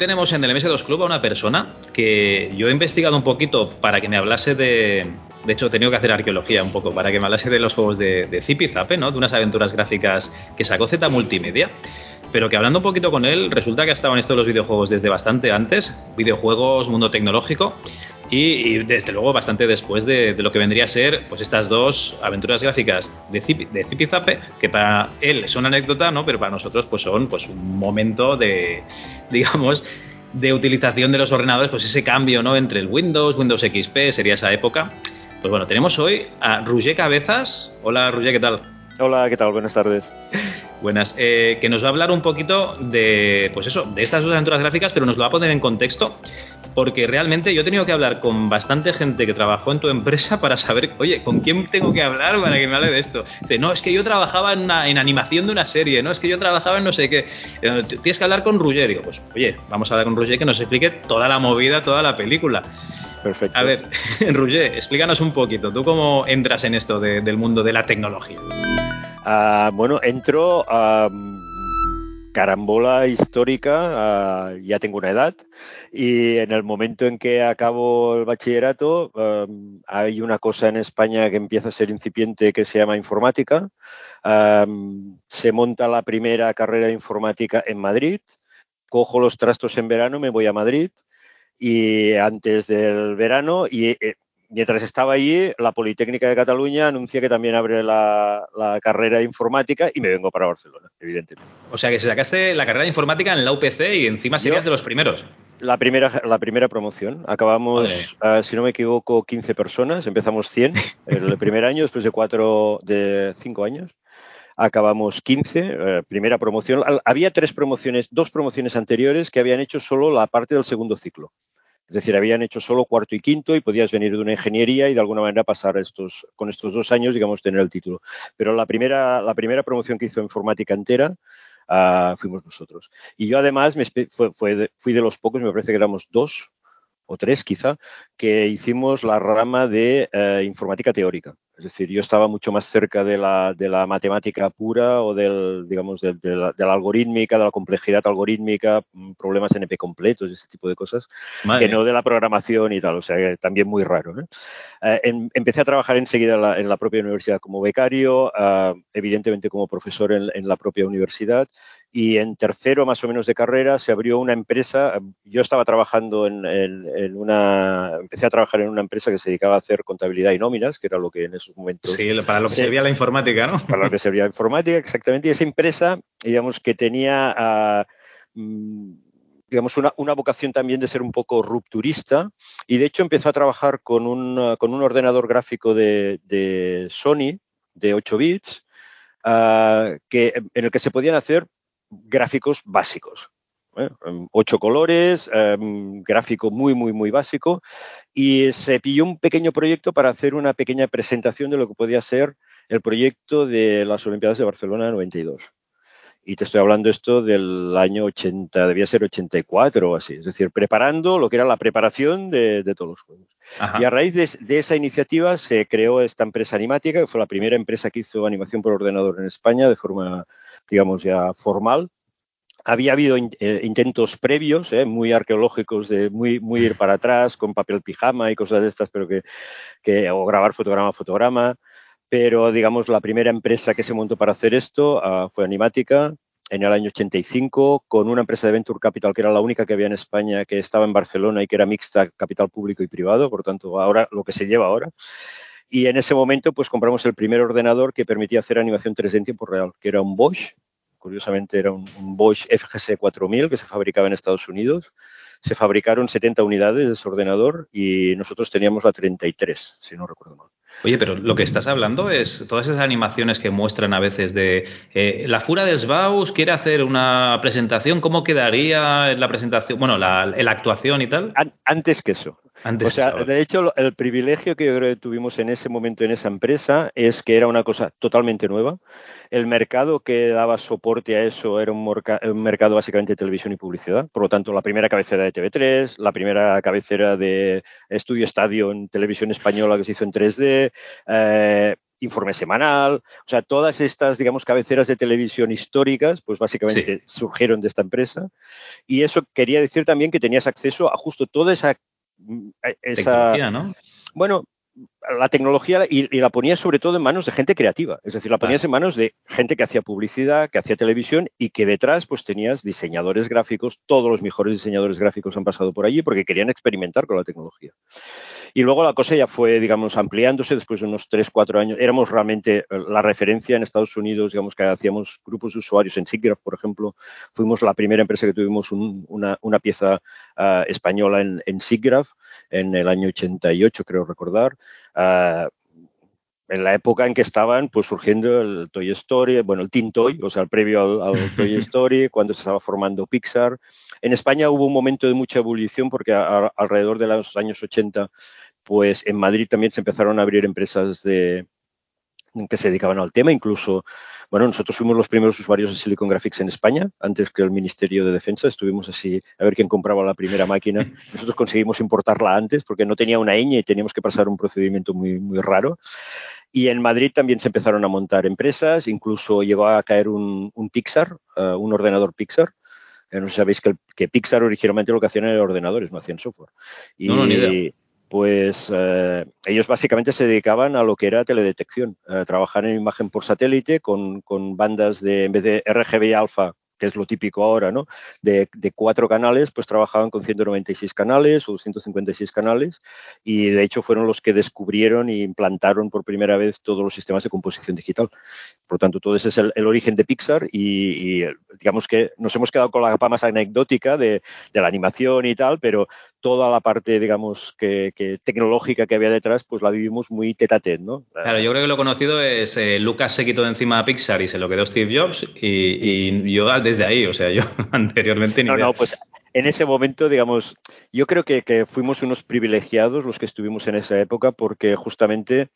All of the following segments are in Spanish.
Tenemos en el MS2 Club a una persona que yo he investigado un poquito para que me hablase de. De hecho, he tenido que hacer arqueología un poco para que me hablase de los juegos de, de Zip y Zape, ¿no? De unas aventuras gráficas que sacó Z Multimedia. Pero que hablando un poquito con él, resulta que ha estado en los videojuegos desde bastante antes, videojuegos, mundo tecnológico, y, y, desde luego bastante después de, de, lo que vendría a ser pues estas dos aventuras gráficas de Zip, de Zip y Zape, que para él son anécdota, ¿no? pero para nosotros pues son pues un momento de, digamos, de utilización de los ordenadores, pues ese cambio ¿no? entre el Windows, Windows XP, sería esa época. Pues bueno, tenemos hoy a Roger Cabezas. Hola Roger, ¿qué tal? Hola, ¿qué tal? Buenas tardes. Buenas, eh, que nos va a hablar un poquito de, pues eso, de estas dos aventuras gráficas, pero nos lo va a poner en contexto, porque realmente yo he tenido que hablar con bastante gente que trabajó en tu empresa para saber, oye, ¿con quién tengo que hablar para que me hable de esto? Dice, no, es que yo trabajaba en, una, en animación de una serie, no, es que yo trabajaba en no sé qué. Eh, tienes que hablar con Roger. Digo, pues, oye, vamos a hablar con Roger que nos explique toda la movida, toda la película. Perfecto. A ver, Roger, explícanos un poquito, ¿tú cómo entras en esto de, del mundo de la tecnología? Uh, bueno, entro a carambola histórica, uh, ya tengo una edad, y en el momento en que acabo el bachillerato, um, hay una cosa en España que empieza a ser incipiente que se llama informática. Um, se monta la primera carrera de informática en Madrid, cojo los trastos en verano, me voy a Madrid, y antes del verano, y eh, mientras estaba allí, la Politécnica de Cataluña anuncia que también abre la, la, carrera informática y me vengo para Barcelona, evidentemente. O sea, que se sacaste la carrera de informática en la UPC y encima serías Yo, de los primeros. La primera, la primera promoción. Acabamos, uh, si no me equivoco, 15 personas. Empezamos 100 el primer año, después de cuatro, de cinco años. Acabamos 15, eh, primera promoción. Había tres promociones, dos promociones anteriores que habían hecho solo la parte del segundo ciclo. Es decir, habían hecho solo cuarto y quinto y podías venir de una ingeniería y de alguna manera pasar estos, con estos dos años, digamos, tener el título. Pero la primera, promoción que hizo informática entera uh, fuimos nosotros. Y yo además me, fui de los pocos, me parece que éramos dos o tres quizá, que hicimos la rama de uh, informática teórica. Es decir, yo estaba mucho más cerca de la, de la matemática pura o del, digamos, de, de, la, de, la, algorítmica, de la complejidad algorítmica, mm, problemas NP completos, ese tipo de cosas, Madre. que no de la programación y tal. O sea, que también muy raro. ¿eh? Eh, en, empecé a trabajar enseguida en la, en la, propia universidad como becario, uh, evidentemente como profesor en, en la propia universidad y en tercero más o menos de carrera se abrió una empresa, yo estaba trabajando en, en, en, una, empecé a trabajar en una empresa que se dedicaba a hacer contabilidad y nóminas, que era lo que en esos momentos... Sí, para lo que se, servía la informática, ¿no? Para lo que servía la informática, exactamente, y esa empresa, digamos que tenía... Uh, digamos, una, una, vocación también de ser un poco rupturista y de hecho empezó a trabajar con un, con un ordenador gráfico de, de Sony de 8 bits uh, que, en el que se podían hacer gráficos básicos. ¿eh? Ocho colores, eh, gráfico muy, muy, muy básico. Y se pilló un pequeño proyecto para hacer una pequeña presentación de lo que podía ser el proyecto de las Olimpiadas de Barcelona 92. Y te estoy hablando esto del año 80, debía ser 84 o así. Es decir, preparando lo que era la preparación de, de todos los juegos. Ajá. Y a raíz de, de, esa iniciativa se creó esta empresa animática, que fue la primera empresa que hizo animación por ordenador en España de forma digamos, ya formal. Había habido in, eh, intentos previos, eh, muy arqueológicos, de muy, muy ir para atrás, con papel pijama y cosas de estas, pero que, que o grabar fotograma a fotograma. Pero, digamos, la primera empresa que se montó para hacer esto uh, fue Animática, en el año 85 con una empresa de Venture Capital que era la única que había en España que estaba en Barcelona y que era mixta capital público y privado, por tanto, ahora lo que se lleva ahora. Y en ese momento, pues compramos el primer ordenador que permitía hacer animación 3D en tiempo real, que era un Bosch. Curiosamente, era un, un Bosch FGS 4000 que se fabricaba en Estados Unidos. Se fabricaron 70 unidades de ese ordenador y nosotros teníamos la 33, si no recuerdo mal. Oye, pero lo que estás hablando es todas esas animaciones que muestran a veces de eh, la Fura del Sbaus quiere hacer una presentación, ¿cómo quedaría la presentación? Bueno, la, la actuación y tal. Antes que eso. Antes o sea, de hecho, el privilegio que yo creo que tuvimos en ese momento en esa empresa es que era una cosa totalmente nueva. El mercado que daba soporte a eso era un, un mercado básicamente de televisión y publicidad. Por lo tanto, la primera cabecera de TV3, la primera cabecera de Estudio Estadio en televisión española que se hizo en 3D, eh, informe semanal, o sea, todas estas, digamos, cabeceras de televisión históricas, pues básicamente surgieron de esta empresa. Y eso quería decir también que tenías acceso a justo toda esa... Mm, esa ¿no? Bueno, la tecnología y, la ponías sobre todo en manos de gente creativa, es decir, la ponías en manos de gente que hacía publicidad, que hacía televisión y que detrás pues tenías diseñadores gráficos, todos los mejores diseñadores gráficos han pasado por allí porque querían experimentar con la tecnología. Y luego la cosa ya fue, digamos, ampliándose después de unos 3, 4 años. Éramos realmente eh, la referencia en Estados Unidos, digamos que hacíamos grupos de usuarios en SIGGRAPH, por ejemplo. Fuimos la primera empresa que tuvimos una, pieza ah, española en, en SIGGRAPH en el año 88, creo recordar. Ah, en la época en que estaban pues surgiendo el Toy Story, bueno, el Teen Toy, o sea, el previo al, Toy Story, cuando se estaba formando Pixar. En España hubo un momento de mucha ebullición porque alrededor de los años 80, pues en Madrid también se empezaron a abrir empresas de, que se dedicaban al tema, incluso, bueno, nosotros fuimos los primeros usuarios de Silicon Graphics en España, antes que el Ministerio de Defensa, estuvimos así a ver quién compraba la primera máquina. Nosotros conseguimos importarla antes porque no tenía una ñ y teníamos que pasar un procedimiento muy, muy raro. Y en Madrid también se empezaron a montar empresas, incluso llegó a caer un, Pixar, eh, un ordenador Pixar. Eh, no sabéis que, que, Pixar originalmente lo que hacían eran ordenadores, no hacían software. Y, no, ni idea. Pues eh, ellos básicamente se dedicaban a lo que era teledetección, trabajar en imagen por satélite con, con bandas de, en vez de RGB alfa, que es lo típico ahora, ¿no? De, cuatro canales, pues trabajaban con 196 canales o 256 canales y de hecho fueron los que descubrieron e implantaron por primera vez todos los sistemas de composición digital. Por lo tanto, todo ese es el, origen de Pixar y, digamos que nos hemos quedado con la capa más anecdótica de, la animación y tal, pero toda la parte, digamos, que, tecnológica que había detrás, pues la vivimos muy tete ¿no? Claro, yo creo que lo conocido es eh, Lucas se quitó de encima a Pixar y se lo quedó Steve Jobs y, y yo desde ahí, o sea, yo anteriormente ni No, no, pues en ese momento, digamos, yo creo que, fuimos unos privilegiados los que estuvimos en esa época porque justamente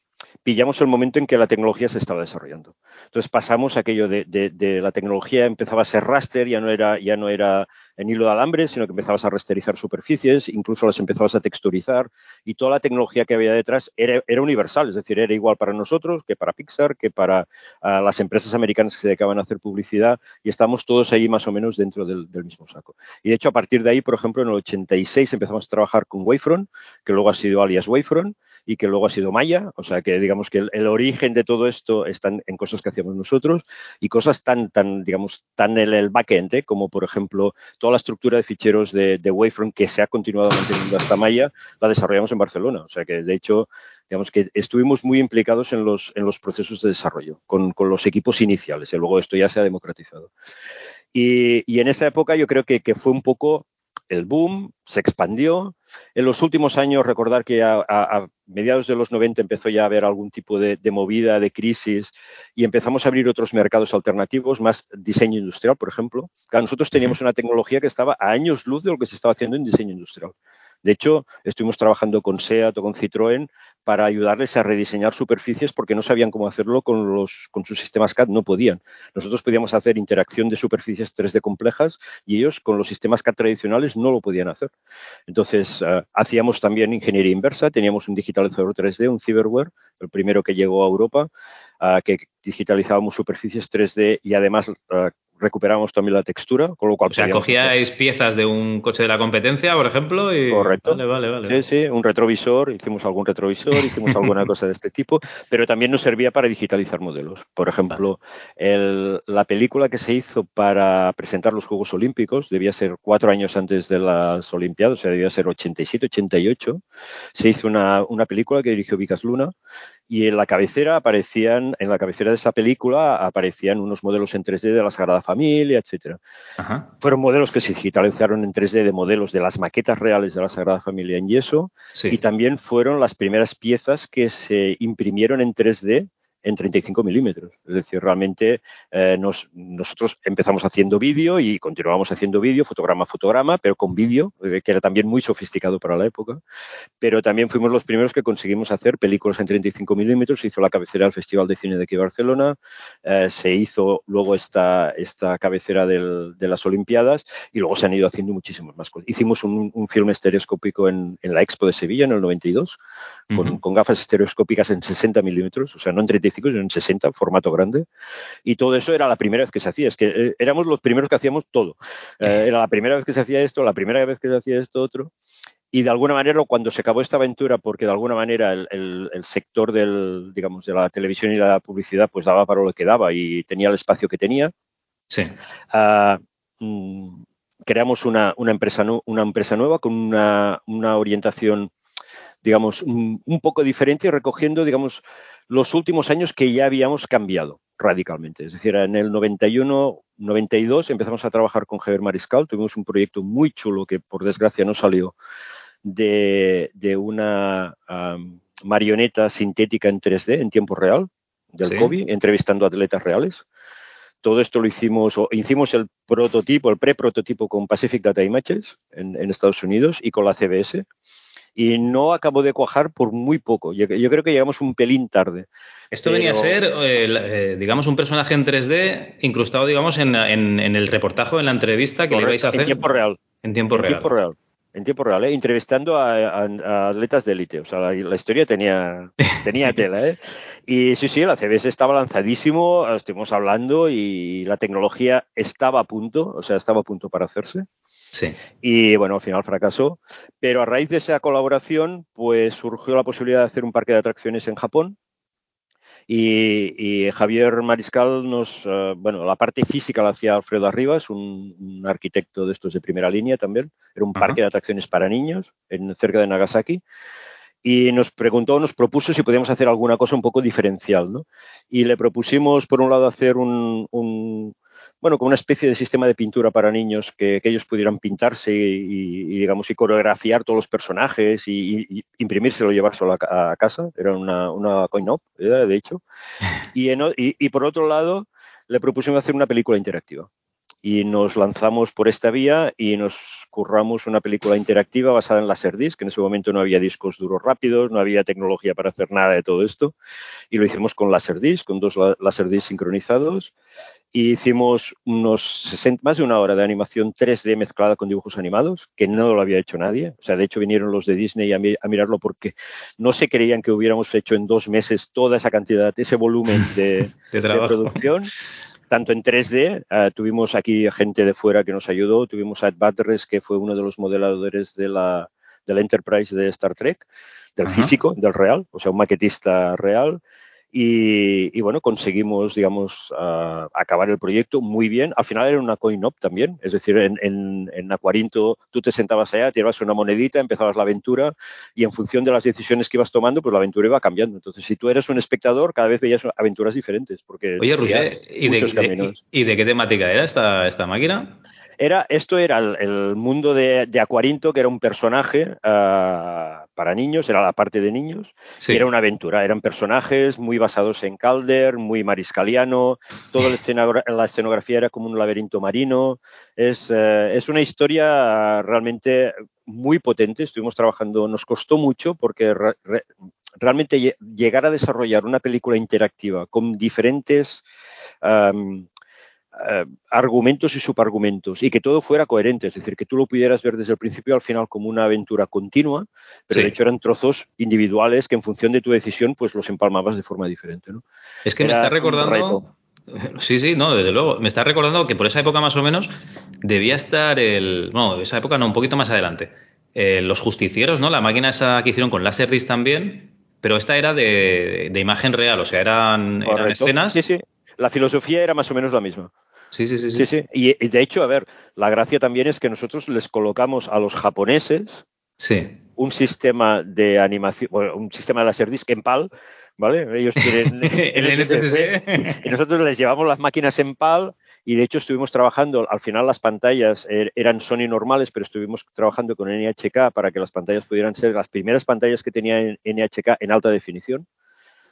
pillamos el momento en que la tecnología se estaba desarrollando. Entonces pasamos aquello de, de, la tecnología empezaba a ser raster, ya no era, ya no era en hilo de alambre, sino que empezabas a rasterizar superficies, incluso las empezabas a texturizar y toda la tecnología que había detrás era, universal, es decir, era igual para nosotros que para Pixar, que para las empresas americanas que se dedicaban a hacer publicidad y estamos todos ahí más o menos dentro del, mismo saco. Y de hecho, a partir de ahí, por ejemplo, en el 86 empezamos a trabajar con Wavefront, que luego ha sido alias Wavefront y que luego ha sido Maya, o sea que digamos que el, origen de todo esto está en, cosas que hacíamos nosotros y cosas tan, tan digamos, tan en el backend, ¿eh? como por ejemplo toda la estructura de ficheros de, de Wavefront que se ha continuado manteniendo hasta Maya, la desarrollamos en Barcelona. O sea que, de hecho, digamos que estuvimos muy implicados en los, en los procesos de desarrollo, con, con los equipos iniciales, y luego esto ya se ha democratizado. Y, y en esa época yo creo que, que fue un poco el boom, se expandió. En los últimos años, recordar que a, mediados de los 90 empezó ya a haber algún tipo de, movida, de crisis, y empezamos a abrir otros mercados alternativos, más diseño industrial, por ejemplo. nosotros teníamos una tecnología que estaba a años luz de lo que se estaba haciendo en diseño industrial. De hecho, estuvimos trabajando con SEAT o con Citroën para ayudarles a rediseñar superficies porque no sabían cómo hacerlo con, los, con sus sistemas CAD, no podían. Nosotros podíamos hacer interacción de superficies 3D complejas y ellos con los sistemas CAD tradicionales no lo podían hacer. Entonces, eh, hacíamos también ingeniería inversa, teníamos un digitalizador 3D, un Cyberware, el primero que llegó a Europa, eh, que digitalizábamos superficies 3D y además eh, recuperamos también la textura, con lo cual... O sea, cogíais piezas de un coche de la competencia, por ejemplo, y... Correcto. Vale, vale, vale. Sí, sí, un retrovisor, hicimos algún retrovisor, hicimos alguna cosa de este tipo, pero también nos servía para digitalizar modelos. Por ejemplo, la película que se hizo para presentar los Juegos Olímpicos, debía ser cuatro años antes de las Olimpiadas, o sea, debía ser 87, 88, se hizo una, una película que dirigió Vicas Luna, y en la cabecera aparecían, en la cabecera de esa película aparecían unos modelos en 3D de la Sagrada Familia, etcétera. Fueron modelos que se digitalizaron en 3D de modelos de las maquetas reales de la Sagrada Familia en yeso y también fueron las primeras piezas que se imprimieron en 3D en 35 milímetros. Es decir, realmente eh, nosotros empezamos haciendo vídeo y continuamos haciendo vídeo, fotograma a fotograma, pero con vídeo, eh, que era también muy sofisticado para la época. Pero también fuimos los primeros que conseguimos hacer películas en 35 milímetros. Se hizo la cabecera del Festival de Cine de aquí Barcelona, eh, se hizo luego esta, esta cabecera de las Olimpiadas y luego se han ido haciendo muchísimas más cosas. Hicimos un, film estereoscópico en, la Expo de Sevilla en el 92, con, con gafas estereoscópicas en 60 milímetros, o sea, no en 35 en 60, formato grande. Y todo eso era la primera vez que se hacía. Es que eh, éramos los primeros que hacíamos todo. Eh, era la primera vez que se hacía esto, la primera vez que se hacía esto otro. Y de alguna manera, cuando se acabó esta aventura, porque de alguna manera el, sector del, digamos, de la televisión y la publicidad pues daba para lo que daba y tenía el espacio que tenía, sí. Ah, mm, creamos una, una, empresa, una empresa nueva con una, una orientación, digamos, un, un, poco diferente y recogiendo, digamos, los últimos años que ya habíamos cambiado radicalmente. Es decir, en el 91, 92 empezamos a trabajar con Javier Mariscal, tuvimos un proyecto muy chulo que por desgracia no salió de, una marioneta sintética en 3D en tiempo real del COVID, entrevistando atletas reales. Todo esto lo hicimos, o hicimos el prototipo, el pre-prototipo con Pacific Data Images en, en Estados Unidos y con la CBS y no acabó de cuajar por muy poco. Yo, creo que llegamos un pelín tarde. Esto venía a ser, eh, eh, digamos, un personaje en 3D incrustado, digamos, en, el reportaje, en la entrevista que le ibais a hacer. En tiempo real. En tiempo real. Tiempo real. En tiempo real, ¿eh? entrevistando a, atletas de élite. O sea, la, historia tenía, tenía tela. ¿eh? Y sí, sí, la CBS estaba lanzadísimo, estuvimos hablando y la tecnología estaba a punto, o sea, estaba a punto para hacerse. Y bueno, al final fracasó. Pero a raíz de esa colaboración, pues surgió la posibilidad de hacer un parque de atracciones en Japón. Y, Javier Mariscal nos, eh, bueno, la parte física la hacía Alfredo Arribas, un, arquitecto de estos de primera línea también. Era un parque de atracciones para niños en, cerca de Nagasaki y nos preguntó, nos propuso si podíamos hacer alguna cosa un poco diferencial, ¿no? Y le propusimos, por un lado, hacer un, bueno, como una especie de sistema de pintura para niños que, ellos pudieran pintarse y, digamos, y coreografiar todos los personajes y, imprimírselo y llevárselo a, casa. Era una, una coin-op, de hecho. Y, y, por otro lado, le propusimos hacer una película interactiva. Y nos lanzamos por esta vía y nos curramos una película interactiva basada en Laserdisc, que en ese momento no había discos duros rápidos, no había tecnología para hacer nada de todo esto, y lo hicimos con Laserdisc, con dos Laserdisc sincronizados, y hicimos unos 60, más de una hora de animación 3D mezclada con dibujos animados, que no lo había hecho nadie. O sea, de hecho vinieron los de Disney a, mirarlo porque no se creían que hubiéramos hecho en dos meses toda esa cantidad, ese volumen de, producción. Tanto en 3D, eh, tuvimos aquí gente de fuera que nos ayudó, tuvimos a Ed Buttress, que fue uno de los modeladores de la, de la Enterprise de Star Trek, del físico, del real, o sea, un maquetista real. Y, bueno, conseguimos, digamos, acabar el proyecto muy bien. Al final era una coin-op también, es decir, en, en, en, Aquarinto tú te sentabas allá, tirabas una monedita, empezabas la aventura y en función de las decisiones que ibas tomando, pues la aventura iba cambiando. Entonces, si tú eres un espectador, cada vez veías aventuras diferentes. Porque Oye, Roger, ¿y de, ¿y de, qué temática era esta, esta máquina? Era, esto era el, mundo de, de, Acuarinto, que era un personaje ah, para niños, era la parte de niños, era una aventura, eran personajes muy basados en Calder, muy mariscaliano, toda la, la escenografía era como un laberinto marino, es, eh, es una historia realmente muy potente, estuvimos trabajando, nos costó mucho porque realmente llegar a desarrollar una película interactiva con diferentes... Eh, argumentos y subargumentos y que todo fuera coherente, es decir, que tú lo pudieras ver desde el principio al final como una aventura continua, pero de hecho eran trozos individuales que en función de tu decisión pues los empalmabas de forma diferente. ¿no? Es que me está recordando... Sí, sí, no, desde luego. Me está recordando que por esa época más o menos debía estar el... Bueno, esa época no, un poquito más adelante. Eh, los justicieros, ¿no? La máquina esa que hicieron con Laserdisc también, pero esta era de, imagen real, o sea, eran, eran escenas. Sí, sí. La filosofía era más o menos la misma. Sí, sí, sí. sí. Y, de hecho, a ver, la gracia también es que nosotros les colocamos a los japoneses sí. un sistema de animación, un sistema de Laserdisc en PAL ¿vale? Ellos quieren el NTSC. Y nosotros les llevamos las máquinas en PAL y de hecho estuvimos trabajando, al final las pantallas er, eran Sony normales, pero estuvimos trabajando con NHK para que las pantallas pudieran ser las primeras pantallas que tenía NHK en alta definición.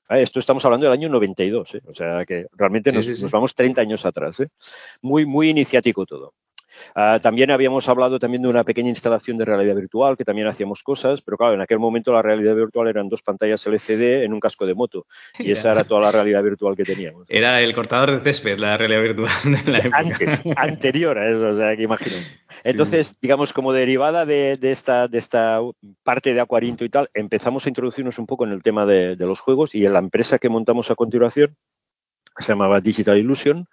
Esto estamos hablando del año 92, ¿eh? o sea que realmente nos, nos vamos 30 años atrás. ¿eh? Muy, muy iniciático todo. Ah, también habíamos hablado también de una pequeña instalación de realidad virtual, que también hacíamos cosas, pero claro, en aquel momento la realidad virtual eran dos pantallas LCD en un casco de moto y esa era toda la realidad virtual que teníamos. Era el cortador de césped, la realidad virtual de la época. Antes, anterior a eso, o sea, que imagino. Entonces, digamos, como derivada de, esta, de esta parte de Acuarinto y tal, empezamos a introducirnos un poco en el tema de, de los juegos y en la empresa que montamos a continuación, se llamaba Digital Illusion,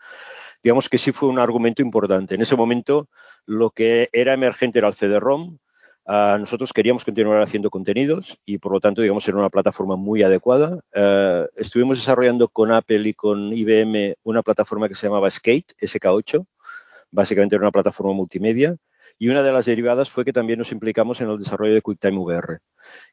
digamos que sí fue un argumento importante. En ese momento lo que era emergente era el CD-ROM. Ah, nosotros queríamos continuar haciendo contenidos y por lo tanto, digamos, era una plataforma muy adecuada. Ah, estuvimos desarrollando con Apple y con IBM una plataforma que se llamaba Skate, SK8. Básicamente era una plataforma multimedia. Y una de las derivadas fue que también nos implicamos en el desarrollo de QuickTime VR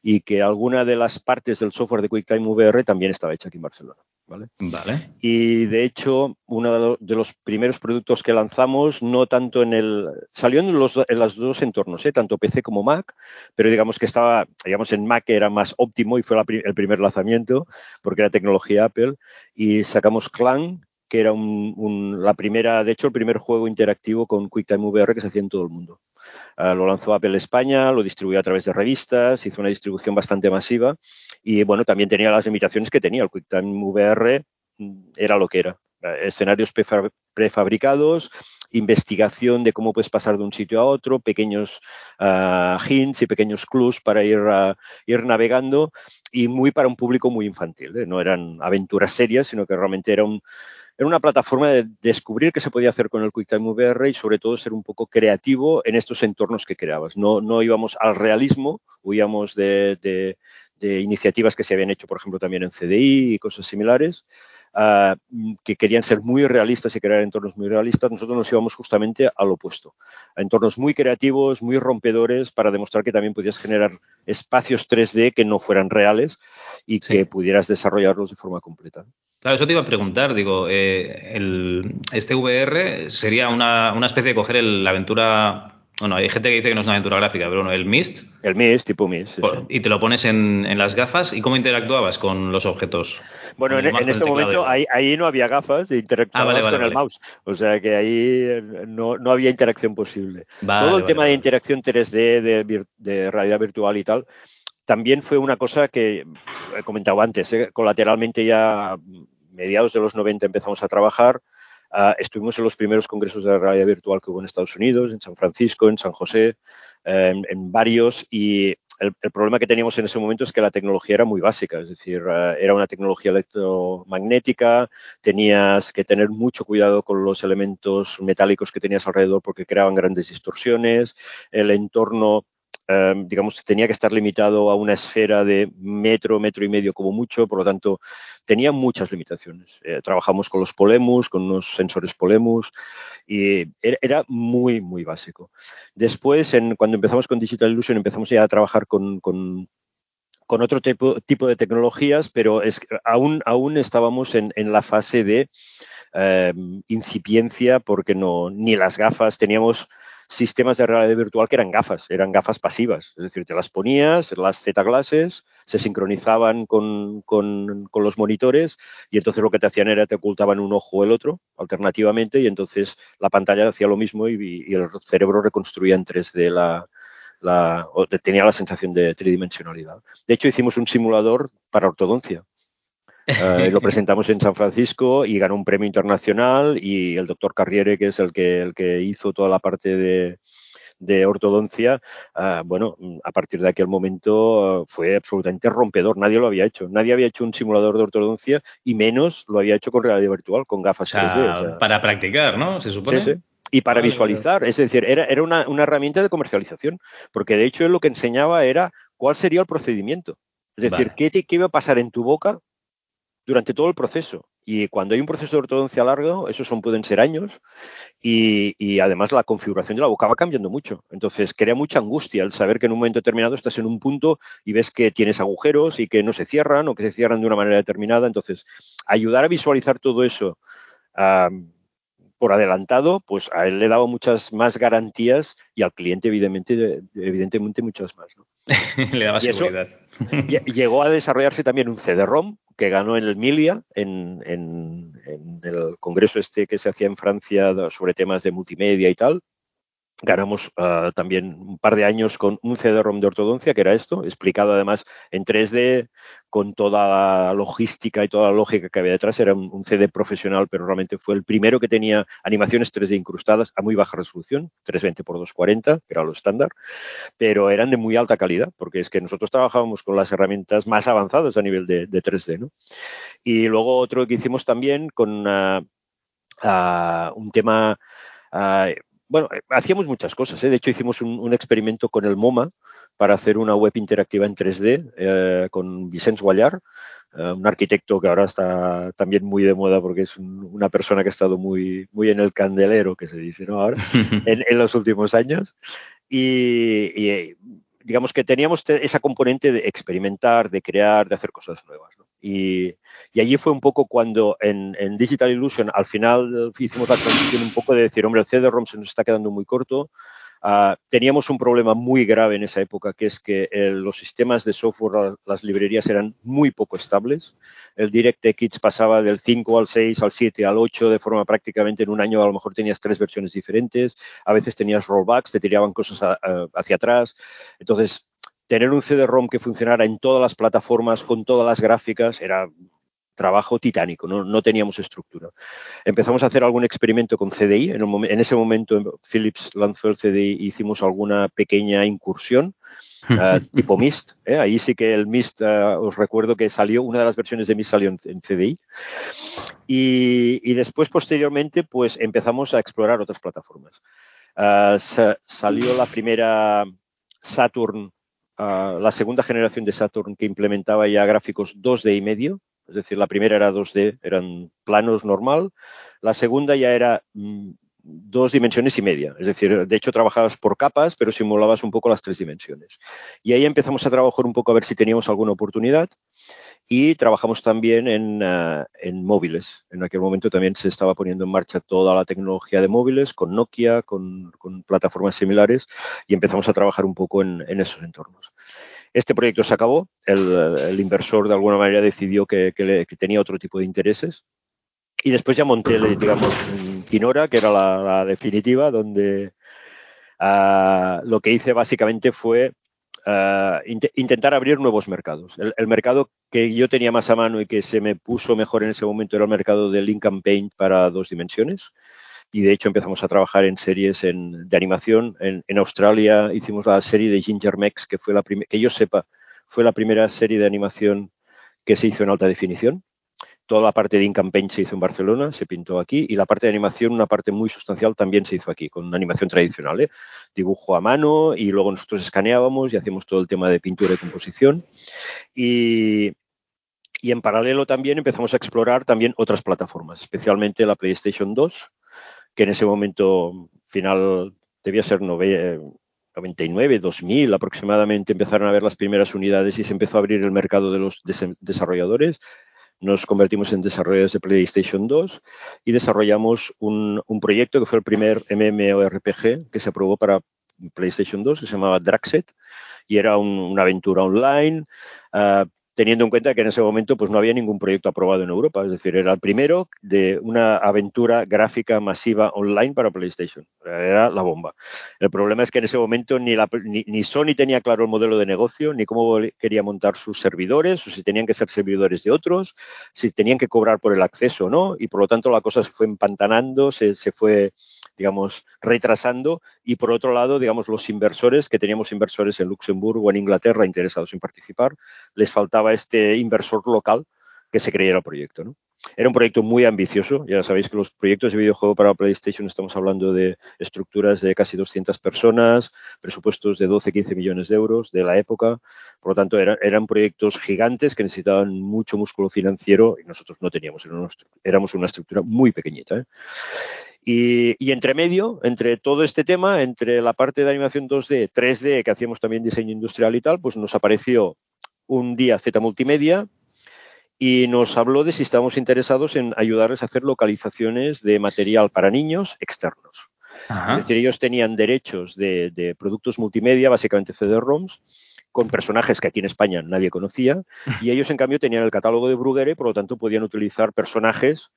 y que alguna de las partes del software de QuickTime VR también estaba hecha aquí en Barcelona. ¿Vale? Vale. Y de hecho, uno de los primeros productos que lanzamos, no tanto en el. salió en los, en los dos entornos, ¿eh? tanto PC como Mac, pero digamos que estaba, digamos, en Mac era más óptimo y fue la, el primer lanzamiento, porque era tecnología Apple, y sacamos Clan, que era un, la primera, de hecho, el primer juego interactivo con QuickTime VR que se hacía en todo el mundo. Uh, lo lanzó Apple España, lo distribuyó a través de revistas, hizo una distribución bastante masiva y, bueno, también tenía las limitaciones que tenía. El QuickTime VR mm, era lo que era. Uh, escenarios prefabricados, investigación de cómo puedes pasar de un sitio a otro, pequeños uh, hints y pequeños clues para ir, ir navegando y muy para un público muy infantil. ¿eh? No eran aventuras serias, sino que realmente era un, era una plataforma de descubrir qué se podía hacer con el QuickTime VR y sobre todo ser un poco creativo en estos entornos que creabas. No, no íbamos al realismo, huíamos de, de, de, iniciativas que se habían hecho, por ejemplo, también en CDI y cosas similares, uh, que querían ser muy realistas y crear entornos muy realistas. Nosotros nos íbamos justamente al opuesto, a entornos muy creativos, muy rompedores, para demostrar que también podías generar espacios 3D que no fueran reales y sí. que pudieras desarrollarlos de forma completa. Claro, eso te iba a preguntar, digo, eh, el, este VR sería una, una, especie de coger el, la aventura. Bueno, hay gente que dice que no es una aventura gráfica, pero bueno, el Mist. El Mist, tipo Mist. Sí, y te lo pones en, en, las gafas. ¿Y cómo interactuabas con los objetos? Bueno, en, en, este momento ahí, ahí, no había gafas, interactuabas ah, vale, vale, con vale. el mouse. O sea que ahí no, no había interacción posible. Todo el tema de interacción 3D, de, de realidad virtual y tal, también fue una cosa que he comentado antes, ¿eh? colateralmente ya mediados de los 90 empezamos a trabajar. Uh, estuvimos en los primeros congresos de realidad virtual que hubo en Estados Unidos, en San Francisco, en San José, eh, en, varios, y el, problema que teníamos en ese momento es que la tecnología era muy básica, es decir, uh, era una tecnología electromagnética, tenías que tener mucho cuidado con los elementos metálicos que tenías alrededor porque creaban grandes distorsiones, el entorno eh, digamos, tenía que estar limitado a una esfera de metro, metro y medio como mucho, por lo tanto, tenía muchas limitaciones. Eh, trabajamos con los Polemus, con unos sensores Polemus, y era, muy, muy básico. Después, cuando empezamos con Digital Illusion, empezamos ya a trabajar con, con otro tipo, tipo, de tecnologías, pero aún, aún estábamos en, en la fase de eh, incipiencia porque no, ni las gafas teníamos sistemas de realidad virtual que eran gafas, eran gafas pasivas. Es decir, te las ponías, las Z-glasses, se sincronizaban con, con, los monitores y entonces lo que te hacían era te ocultaban un ojo o el otro alternativamente y entonces la pantalla hacía lo mismo y, el cerebro reconstruía en 3D la, la, tenía la sensación de tridimensionalidad. De hecho, hicimos un simulador para ortodoncia. Uh, lo presentamos en San Francisco y ganó un premio internacional y el doctor Carriere, que es el que, el que hizo toda la parte de, de ortodoncia, uh, bueno, a partir de aquel momento uh, fue absolutamente rompedor. Nadie lo había hecho. Nadie había hecho un simulador de ortodoncia y menos lo había hecho con realidad virtual, con gafas o sea, 3D. O sea, para practicar, ¿no? Se supone. Sí, sí. Y para visualizar, es decir, era, era una, una, herramienta de comercialización, porque de hecho él lo que enseñaba era cuál sería el procedimiento. Es decir, vale. ¿qué, te, ¿qué iba a pasar en tu boca durante todo el proceso. Y cuando hay un proceso de ortodoncia largo, esos son, pueden ser años, y, además la configuración de la boca va cambiando mucho. Entonces crea mucha angustia el saber que en un momento determinado estás en un punto y ves que tienes agujeros y que no se cierran o que se cierran de una manera determinada. Entonces, ayudar a visualizar todo eso por adelantado, pues a él le daba muchas más garantías y al cliente evidentemente, evidentemente muchas más. le daba seguridad. llegó a desarrollarse también un CD-ROM que ganó en el Milia, en, en, el congreso este que se hacía en Francia sobre temas de multimedia y tal, ganamos ah, también un par de años con un CD-ROM de ortodoncia, que era esto, explicado además en 3D, con toda la logística y toda la lógica que había detrás. Era un, CD profesional, pero realmente fue el primero que tenía animaciones 3D incrustadas a muy baja resolución, 320 x 240, que era lo estándar, pero eran de muy alta calidad, porque es que nosotros trabajábamos con las herramientas más avanzadas a nivel de, 3D. ¿no? Y luego otro que hicimos también con ah, ah, un tema bueno, eh, hacíamos muchas cosas. ¿eh? De hecho, hicimos un, experimento con el MoMA para hacer una web interactiva en 3D eh, con Vicente Guallar, un arquitecto que ahora está también muy de moda porque es una persona que ha estado muy, muy en el candelero, que se dice ¿no? ahora, en, los últimos años. y, digamos que teníamos esa componente de experimentar, de crear, de hacer cosas nuevas. Y, allí fue un poco cuando en, Digital Illusion al final hicimos la transición un poco de decir, hombre, el CD-ROM se nos está quedando muy corto. Ah, teníamos un problema muy grave en esa época, que es que eh, los sistemas de software, las librerías eran muy poco estables. El DirectX pasaba del 5 al 6, al 7, al 8 de forma prácticamente en un año, a lo mejor tenías tres versiones diferentes, a veces tenías rollbacks, te tiraban cosas hacia atrás. Entonces, tener un CD-ROM que funcionara en todas las plataformas, con todas las gráficas, era trabajo titánico, no, teníamos estructura. Empezamos a hacer algún experimento con CDI, en, ese momento Philips lanzó el CDI hicimos alguna pequeña incursión, eh, tipo MIST, ¿eh? ahí sí que el MIST, eh, os recuerdo que salió, una de las versiones de MIST salió en, CDI, y, después posteriormente pues empezamos a explorar otras plataformas. salió la primera Saturn la segunda generación de Saturn que implementaba ya gráficos 2D y medio, es decir, la primera era 2D, eran planos normal, la segunda ya era mm, dos dimensiones y media, es decir, de hecho trabajabas por capas, pero simulabas un poco las tres dimensiones. Y ahí empezamos a trabajar un poco a ver si teníamos alguna oportunidad y trabajamos también en, en, móviles. En aquel momento también se estaba poniendo en marcha toda la tecnología de móviles con Nokia, con, con plataformas similares y empezamos a trabajar un poco en, en esos entornos. Este proyecto se acabó, el, inversor de alguna manera decidió que, tenía otro tipo de intereses y después ya monté, digamos, Quinora, que era la, definitiva, donde uh, lo que hice básicamente fue uh, intentar abrir nuevos mercados. El, el, mercado que yo tenía más a mano y que se me puso mejor en ese momento era el mercado del Link Paint para dos dimensiones. Y de hecho empezamos a trabajar en series de animación. En, Australia hicimos la serie de Ginger Mex, que fue la que yo sepa, fue la primera serie de animación que se hizo en alta definición. Toda la parte de Ink Paint se hizo en Barcelona, se pintó aquí, y la parte de animación, una parte muy sustancial, también se hizo aquí, con animación tradicional, ¿eh? dibujo a mano, y luego nosotros escaneábamos y hacíamos todo el tema de pintura y composición. Y, y en paralelo también empezamos a explorar también otras plataformas, especialmente la PlayStation 2, que en ese momento final debía ser 99, 2000 aproximadamente, empezaron a ver las primeras unidades y se empezó a abrir el mercado de los desarrolladores nos convertimos en desarrolladores de PlayStation 2 y desarrollamos un, proyecto que fue el primer MMORPG que se aprobó para PlayStation 2, que se llamaba Draxet, y era una aventura online. Uh, teniendo en cuenta que en ese momento pues no había ningún proyecto aprobado en Europa, es decir, era el primero de una aventura gráfica masiva online para PlayStation, era la bomba. El problema es que en ese momento ni, Sony tenía claro el modelo de negocio, ni cómo quería montar sus servidores, o si tenían que ser servidores de otros, si tenían que cobrar por el acceso o no, y por lo tanto la cosa se fue empantanando, se fue digamos, retrasando. Y por otro lado, digamos, los inversores, que teníamos inversores en Luxemburgo o en Inglaterra interesados en participar, les faltaba este inversor local que se creyera el proyecto. ¿no? era un proyecto muy ambicioso. Ya sabéis que los proyectos de videojuego para PlayStation estamos hablando de estructuras de casi 200 personas, presupuestos de 12, 15 millones de euros de la época. Por lo tanto, eran proyectos gigantes que necesitaban mucho músculo financiero y nosotros no teníamos. Éramos una estructura muy pequeñita. ¿eh? Y, entre medio, entre todo este tema, entre la parte de animación 2D, 3D, que hacíamos también diseño industrial y tal, pues nos apareció un día Z Multimedia y nos habló de si estábamos interesados en ayudarles a hacer localizaciones de material para niños externos. Es decir, ellos tenían derechos de, productos multimedia, básicamente CD-ROMs, con personajes que aquí en España nadie conocía, y ellos en cambio tenían el catálogo de Bruguera por lo tanto podían utilizar personajes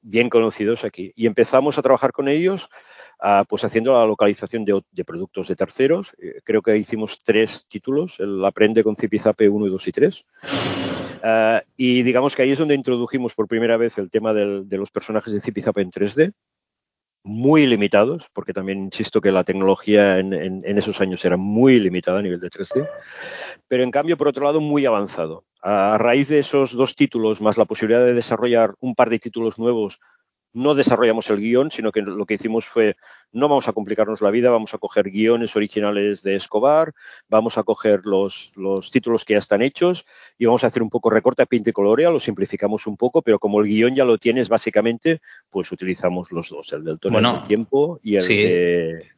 bien conocidos aquí. Y empezamos a trabajar con ellos pues haciendo la localización de, productos de terceros. Eh, creo que hicimos tres títulos, el Aprende con Zipizape 1, 2 y 3. Ah, y digamos que ahí es donde introdujimos por primera vez el tema de los personajes de Zipizape en 3D muy limitados, porque también insisto que la tecnología en, esos años era muy limitada a nivel de 3D, pero en cambio, por otro lado, muy avanzado. A raíz de esos dos títulos, más la posibilidad de desarrollar un par de títulos nuevos no desarrollamos el guion, sino que lo que hicimos fue, no vamos a complicarnos la vida, vamos a coger guiones originales de Escobar, vamos a coger los, los títulos que ya están hechos y vamos a hacer un poco recorte a pinta y colorea, lo simplificamos un poco, pero como el guion ya lo tienes básicamente, pues utilizamos los dos, el del tono del tiempo y el de...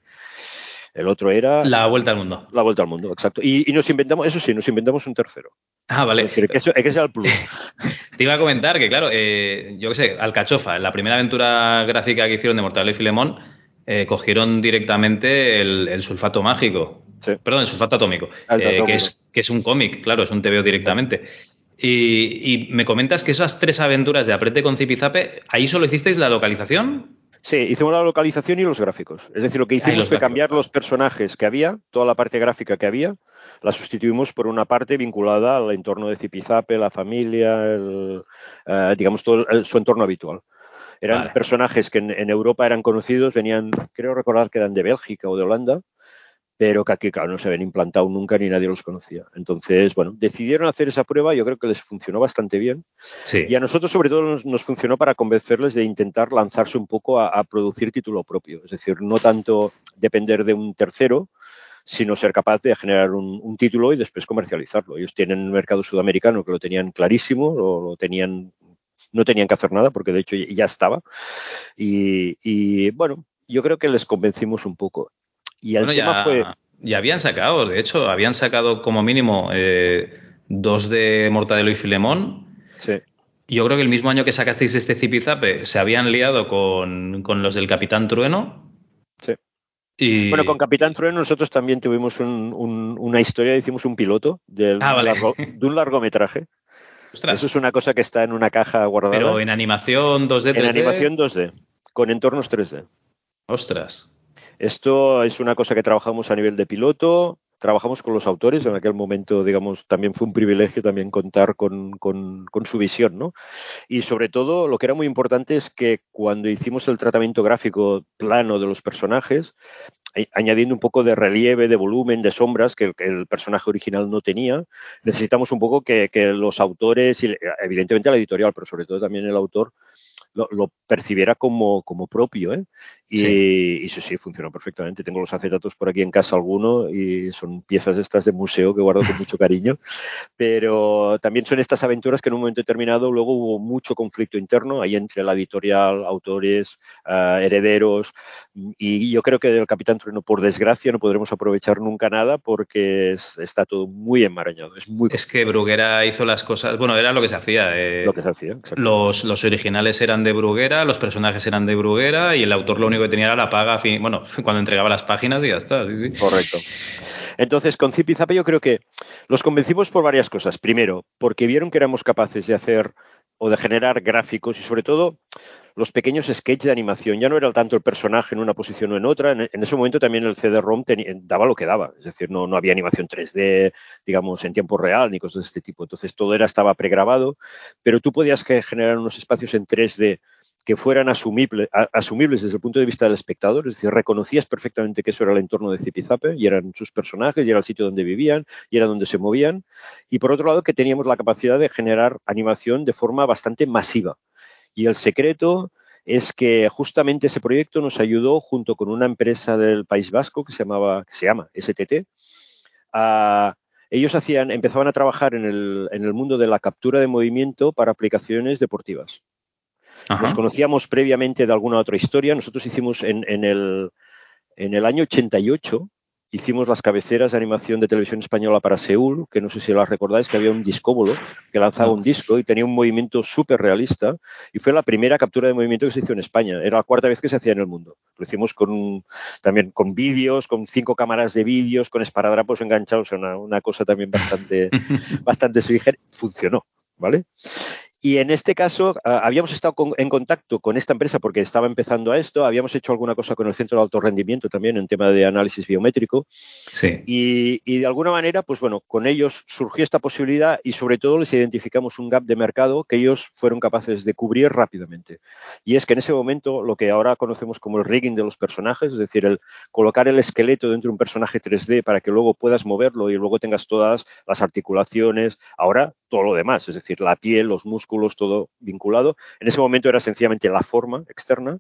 El otro era... La vuelta al mundo. La vuelta al mundo, exacto. Y, nos inventamos, eso sí, nos inventamos un tercero. Ah, vale. Es decir, que, eso, que sea el plus. Te iba a comentar que, claro, eh, yo qué sé, Alcachofa, la primera aventura gráfica que hicieron de Mortal y Filemón, eh, cogieron directamente el, sulfato mágico. Perdón, el sulfato atómico, eh, que, es, que es un cómic, claro, es un TVO directamente. Y, me comentas que esas tres aventuras de Aprete con Zipizape, ¿ahí solo hicisteis la localización? Sí, hicimos la localización y los gráficos. Es decir, lo que hicimos fue cambiar los personajes que había, toda la parte gráfica que había, la sustituimos por una parte vinculada al entorno de Zipizape, la familia, eh, digamos, todo su entorno habitual. Eran personajes que en, Europa eran conocidos, venían, creo recordar que eran de Bélgica o de Holanda, pero que aquí, claro, no se habían implantado nunca ni nadie los conocía. Entonces, bueno, decidieron hacer esa prueba, yo creo que les funcionó bastante bien. Y a nosotros, sobre todo, nos, funcionó para convencerles de intentar lanzarse un poco a, producir título propio. Es decir, no tanto depender de un tercero, sino ser capaz de generar un, título y después comercializarlo. Ellos tienen un mercado sudamericano que lo tenían clarísimo, lo, tenían, no tenían que hacer nada porque de hecho ya estaba. Y, y bueno, yo creo que les convencimos un poco. Y el tema ya, fue. Ya habían sacado, de hecho, habían sacado como mínimo eh, dos de Mortadelo y Filemón. Sí. Yo creo que el mismo año que sacasteis este Zipizape se habían liado con, los del Capitán Trueno. Sí. Y... Bueno, con Capitán Trueno nosotros también tuvimos una historia, hicimos un piloto de, ah, de un largometraje. Eso es una cosa que está en una caja guardada. Pero en animación 2D, 3D. En animación 2D, con entornos 3D. Ostras. Esto es una cosa que trabajamos a nivel de piloto, trabajamos con los autores, en aquel momento, digamos, también fue un privilegio también contar con, con, su visión, ¿no? Y sobre todo, lo que era muy importante es que cuando hicimos el tratamiento gráfico plano de los personajes, añadiendo un poco de relieve, de volumen, de sombras que el, personaje original no tenía, necesitamos un poco que, los autores, y evidentemente la editorial, pero sobre todo también el autor, lo, percibiera como, como propio. ¿eh? Y, sí. y, sí, funcionó perfectamente. Tengo los acetatos por aquí en casa alguno y son piezas estas de museo que guardo con mucho cariño. Pero también son estas aventuras que en un momento determinado luego hubo mucho conflicto interno ahí entre la editorial, autores, uh, herederos. Y yo creo que del Capitán Trueno, por desgracia, no podremos aprovechar nunca nada porque es, está todo muy enmarañado. Es, muy es que Bruguera hizo las cosas, bueno, era lo que se hacía. Eh, lo que se hacía, los, los originales eran de Bruguera, los personajes eran de Bruguera y el autor lo que tenía era la paga, bueno, cuando entregaba las páginas y ya está. Correcto. Entonces, con Zip y yo creo que los convencimos por varias cosas. Primero, porque vieron que éramos capaces de hacer o de generar gráficos y sobre todo los pequeños sketches de animación. Ya no era tanto el personaje en una posición o en otra. En, ese momento también el CD-ROM daba lo que daba. Es decir, no, no había animación 3D, digamos, en tiempo real ni cosas de este tipo. Entonces todo era, estaba pregrabado, pero tú podías generar unos espacios en 3D que fueran asumibles desde el punto de vista del espectador, es decir, reconocías perfectamente que eso era el entorno de Zipizape y eran sus personajes y era el sitio donde vivían y era donde se movían. Y por otro lado, que teníamos la capacidad de generar animación de forma bastante masiva. Y el secreto es que justamente ese proyecto nos ayudó junto con una empresa del País Vasco que se llamaba, se llama STT, a ellos hacían, empezaban a trabajar en el, mundo de la captura de movimiento para aplicaciones deportivas. Nos conocíamos previamente de alguna otra historia. Nosotros hicimos en, en, el, en el año 88, hicimos las cabeceras de animación de televisión española para Seúl, que no sé si las recordáis, que había un discóbolo que lanzaba un disco y tenía un movimiento súper realista y fue la primera captura de movimiento que se hizo en España. Era la cuarta vez que se hacía en el mundo. Lo hicimos con también con vídeos, con cinco cámaras de vídeos, con esparadrapos enganchados, una, una cosa también bastante, bastante Funcionó, ¿vale? Y en este caso ah, habíamos estado en contacto con esta empresa porque estaba empezando a esto, habíamos hecho alguna cosa con el Centro de Alto Rendimiento también en tema de análisis biométrico. Sí. Y, y, de alguna manera, pues bueno, con ellos surgió esta posibilidad y sobre todo les identificamos un gap de mercado que ellos fueron capaces de cubrir rápidamente. Y es que en ese momento lo que ahora conocemos como el rigging de los personajes, es decir, el colocar el esqueleto dentro de un personaje 3D para que luego puedas moverlo y luego tengas todas las articulaciones, ahora todo lo demás, es decir, la piel, los músculos, todo vinculado. En ese momento era sencillamente la forma externa,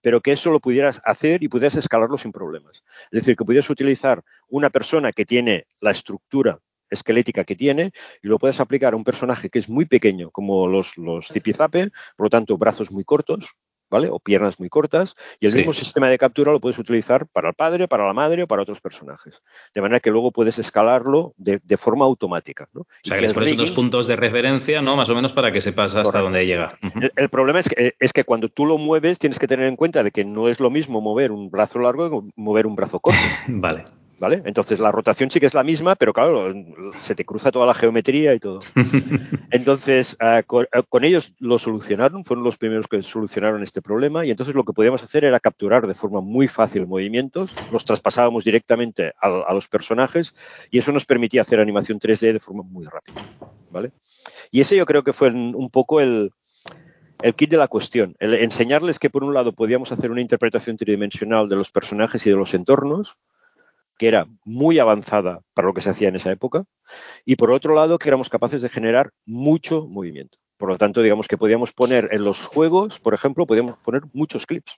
pero que eso lo pudieras hacer y pudieras escalarlo sin problemas. Es decir, que pudieras utilizar una persona que tiene la estructura esquelética que tiene y lo puedes aplicar a un personaje que es muy pequeño, como los, los zipizape, por lo tanto, brazos muy cortos, ¿vale? O piernas muy cortas. Y el mismo sistema de captura lo puedes utilizar para el padre, para la madre o para otros personajes. De manera que luego puedes escalarlo de, forma automática. ¿no? O sea, que les pones unos puntos de referencia, ¿no? Más o menos para que sepas hasta dónde llega. el, problema es que, es que cuando tú lo mueves tienes que tener en cuenta de que no es lo mismo mover un brazo largo que mover un brazo corto. vale. ¿Vale? Entonces la rotación sí que es la misma, pero claro, se te cruza toda la geometría y todo. Entonces, ah, ah, con, ellos lo solucionaron, fueron los primeros que solucionaron este problema y entonces lo que podíamos hacer era capturar de forma muy fácil movimientos, los traspasábamos directamente a, los personajes y eso nos permitía hacer animación 3D de forma muy rápida, ¿vale? Y ese yo creo que fue un poco el, el kit de la cuestión, el enseñarles que por un lado podíamos hacer una interpretación tridimensional de los personajes y de los entornos, que era muy avanzada para lo que se hacía en esa época, y por otro lado que éramos capaces de generar mucho movimiento. Por lo tanto, digamos que podíamos poner en los juegos, por ejemplo, podíamos poner muchos clips.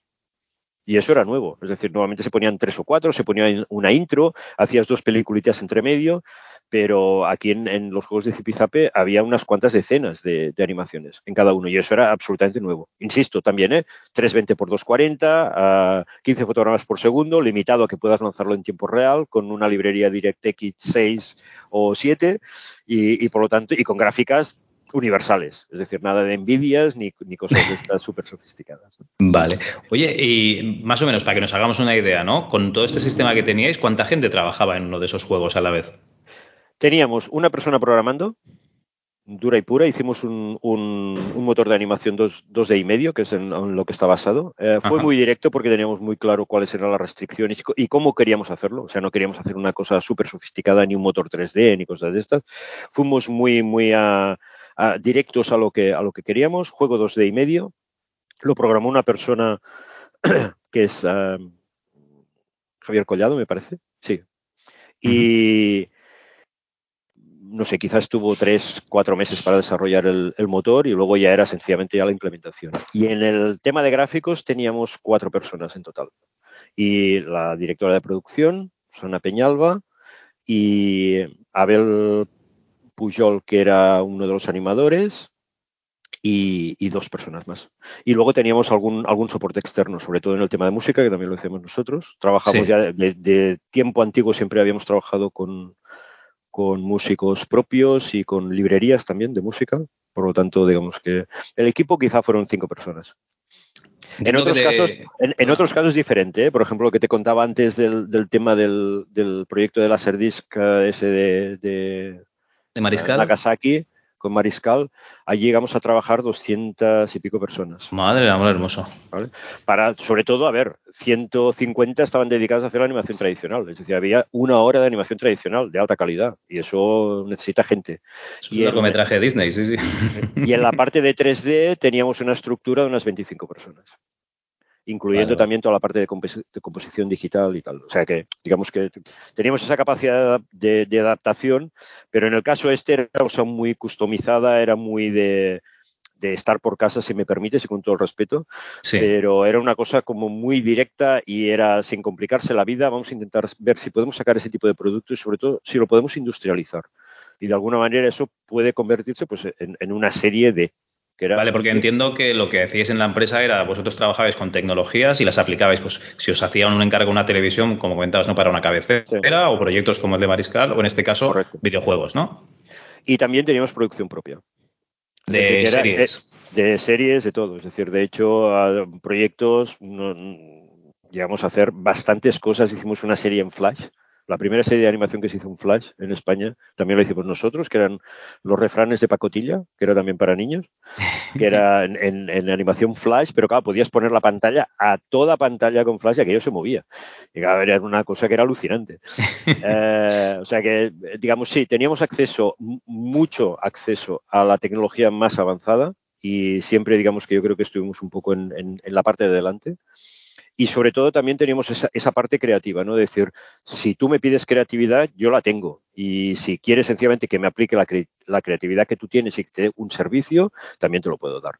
Y eso era nuevo. Es decir, normalmente se ponían tres o cuatro, se ponía una intro, hacías dos peliculitas entre medio pero aquí en, los juegos de Zipizape había unas cuantas decenas de, animaciones en cada uno y eso era absolutamente nuevo. Insisto, también, ¿eh? 320 por 240, a 15 fotogramas por segundo, limitado a que puedas lanzarlo en tiempo real con una librería DirectX 6 o 7 y, por lo tanto, y con gráficas universales, es decir, nada de envidias ni, ni cosas de estas súper sofisticadas. Vale. Oye, y más o menos para que nos hagamos una idea, ¿no? Con todo este sistema que teníais, ¿cuánta gente trabajaba en uno de esos juegos a la vez? Teníamos una persona programando, dura y pura, hicimos un, motor de animación 2, d y medio, que es en, lo que está basado. Eh, fue muy directo porque teníamos muy claro cuáles eran las restricciones y, cómo queríamos hacerlo. O sea, no queríamos hacer una cosa súper sofisticada, ni un motor 3D, ni cosas de estas. Fuimos muy, muy directos a lo, que, a lo que queríamos. Juego 2D y medio. Lo programó una persona que es ah, Javier Collado, me parece. Sí. Y no sé, quizás tuvo tres, cuatro meses para desarrollar el, motor y luego ya era sencillamente ya la implementación. Y en el tema de gráficos teníamos cuatro personas en total. Y la directora de producción, Susana Peñalba, y Abel Pujol, que era uno de los animadores, y, dos personas más. Y luego teníamos algún, algún soporte externo, sobre todo en el tema de música, que también lo hacemos nosotros. Trabajamos ya de, tiempo antiguo, siempre habíamos trabajado con, con músicos propios y con librerías también de música. Por lo tanto, digamos que el equipo quizá fueron cinco personas. En otros, casos, en, otros casos diferente. ¿eh? Por ejemplo, lo que te contaba antes del, tema del, proyecto de Laserdisc eh, ese de, de, Mariscal. Nagasaki, con Mariscal, allí llegamos a trabajar 200 y pico personas. Madre, amor hermoso. Para, sobre todo, a ver, 150 estaban dedicados a hacer la animación tradicional. Es decir, había una hora de animación tradicional de alta calidad y eso necesita gente. y un largometraje de Disney, sí, sí. Y en la parte de 3D teníamos una estructura de unas 25 personas incluyendo también toda la parte de, composición digital y tal. O sea que, digamos que teníamos esa capacidad de, adaptación, pero en el caso este era una cosa muy customizada, era muy de, estar por casa, si me permites, y con todo el respeto, pero era una cosa como muy directa y era sin complicarse la vida, vamos a intentar ver si podemos sacar ese tipo de producto y sobre todo si lo podemos industrializar. Y de alguna manera eso puede convertirse pues, en una serie de, vale, porque entiendo que lo que hacíais en la empresa era, vosotros trabajabais con tecnologías y las aplicabais, pues si os hacían un encargo una televisión, como comentabas, ¿no? Para una cabecera o proyectos como el de Mariscal, o en este caso, videojuegos, ¿no? Y también teníamos producción propia. De series. De, series, de todo. Es decir, de hecho, proyectos, llegamos a hacer bastantes cosas. Hicimos una serie en Flash la primera serie de animación que se hizo en Flash en España también lo hicimos nosotros, que eran los refranes de pacotilla, que era también para niños, que era en, animación Flash, pero claro, podías poner la pantalla a toda pantalla con Flash y aquello se movía. Y claro, era una cosa que era alucinante. Eh, o sea que, digamos, sí, teníamos acceso, mucho acceso a la tecnología más avanzada y siempre, digamos, que yo creo que estuvimos un poco en, en la parte de delante. Y sobre todo también teníamos esa, parte creativa, ¿no? decir, si tú me pides creatividad, yo la tengo. Y si quieres sencillamente que me aplique la, creatividad que tú tienes y que te dé un servicio, también te lo puedo dar.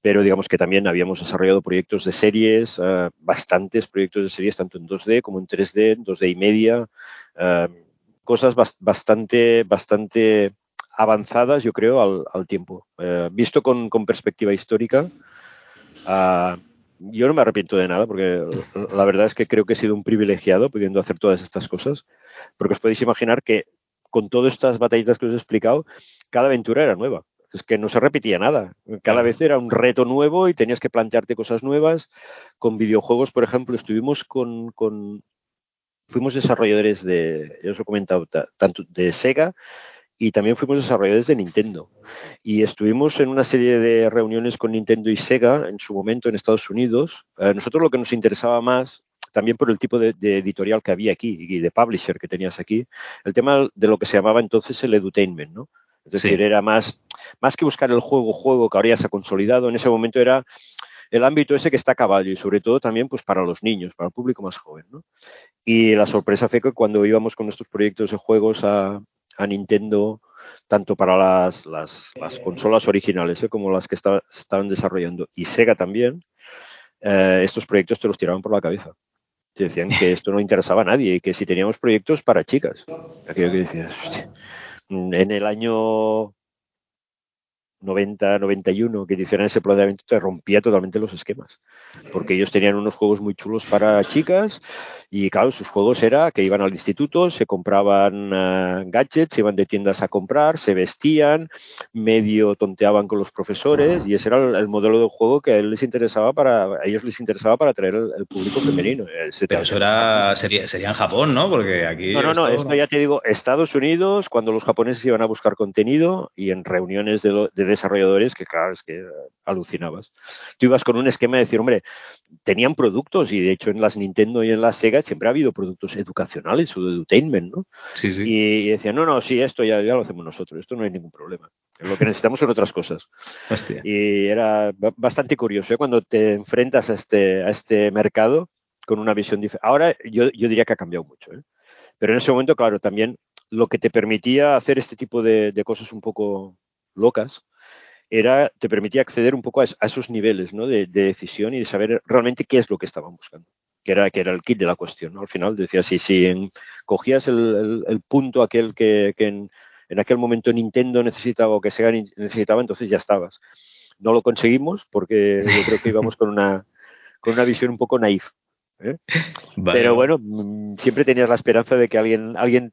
Pero digamos que también habíamos desarrollado proyectos de series, eh, bastantes proyectos de series, tanto en 2D como en 3D, en 2D y media. Eh, cosas bastante, bastante avanzadas, yo creo, al, tiempo. Eh, visto con, perspectiva histórica, ah, yo no me arrepiento de nada porque la verdad es que creo que he sido un privilegiado pudiendo hacer todas estas cosas, porque os podéis imaginar que con todas estas batallitas que os he explicado, cada aventura era nueva. Es que no se repetía nada. Cada vez era un reto nuevo y tenías que plantearte cosas nuevas. Con videojuegos, por ejemplo, estuvimos con, con fuimos desarrolladores de, ya os he comentado, tanto de Sega y también fuimos desarrolladores de Nintendo. Y estuvimos en una serie de reuniones con Nintendo y Sega en su momento en Estados Unidos. Nosotros lo que nos interesaba más, también por el tipo de, editorial que había aquí y de publisher que tenías aquí, el tema de lo que se llamaba entonces el edutainment, ¿no? Es decir, era más, más que buscar el juego, juego que ahora ya se ha consolidado, en ese momento era el ámbito ese que está a caballo y sobre todo también pues para los niños, para el público más joven. ¿no? Y la sorpresa fue que cuando íbamos con nuestros proyectos de juegos a, a Nintendo tanto para las, las, consolas originales ¿eh? como las que estaban desarrollando y Sega también, eh, estos proyectos te los tiraban por la cabeza. Te decían que esto no interesaba a nadie y que si teníamos proyectos para chicas. Aquello que decías, en el año 90, 91 que hicieron ese planteamiento te rompía totalmente los esquemas. Porque ellos tenían unos juegos muy chulos para chicas y claro, sus juegos era que iban al instituto, se compraban uh, gadgets, iban de tiendas a comprar, se vestían, medio tonteaban con los profesores y ese era el, modelo de juego que a, él les interesaba para, a ellos les interesaba para atraer el, público femenino. Pero eso era, sería, sería, en Japón, ¿no? Porque aquí... No, no, no, esto ya te digo, Estados Unidos, cuando los japoneses iban a buscar contenido y en reuniones de, de desarrolladores, que claro, es que alucinabas. Tú ibas con un esquema de decir, hombre, tenían productos y de hecho en las Nintendo y en las Sega siempre ha habido productos educacionales o de edutainment, ¿no? Sí, sí. Y, decían, no, no, sí, esto ya, ya, lo hacemos nosotros, esto no hay ningún problema. Lo que necesitamos son otras cosas. Hostia. Y era bastante curioso ¿eh? cuando te enfrentas a este, a este mercado con una visión diferente. Ahora yo, yo, diría que ha cambiado mucho, ¿eh? pero en ese momento, claro, también lo que te permitía hacer este tipo de, de cosas un poco locas era, te permitía acceder un poco a, esos niveles ¿no? de, decisión y de saber realmente qué es lo que estaban buscando, que era, que era el kit de la cuestión. ¿no? Al final decía, si, si cogías el, punto aquel que, en, aquel momento Nintendo necesitaba o que Sega necesitaba, entonces ya estabas. No lo conseguimos porque yo creo que íbamos con una, con una visión un poco naif. ¿eh? Pero bueno, mm, siempre tenías la esperanza de que alguien, alguien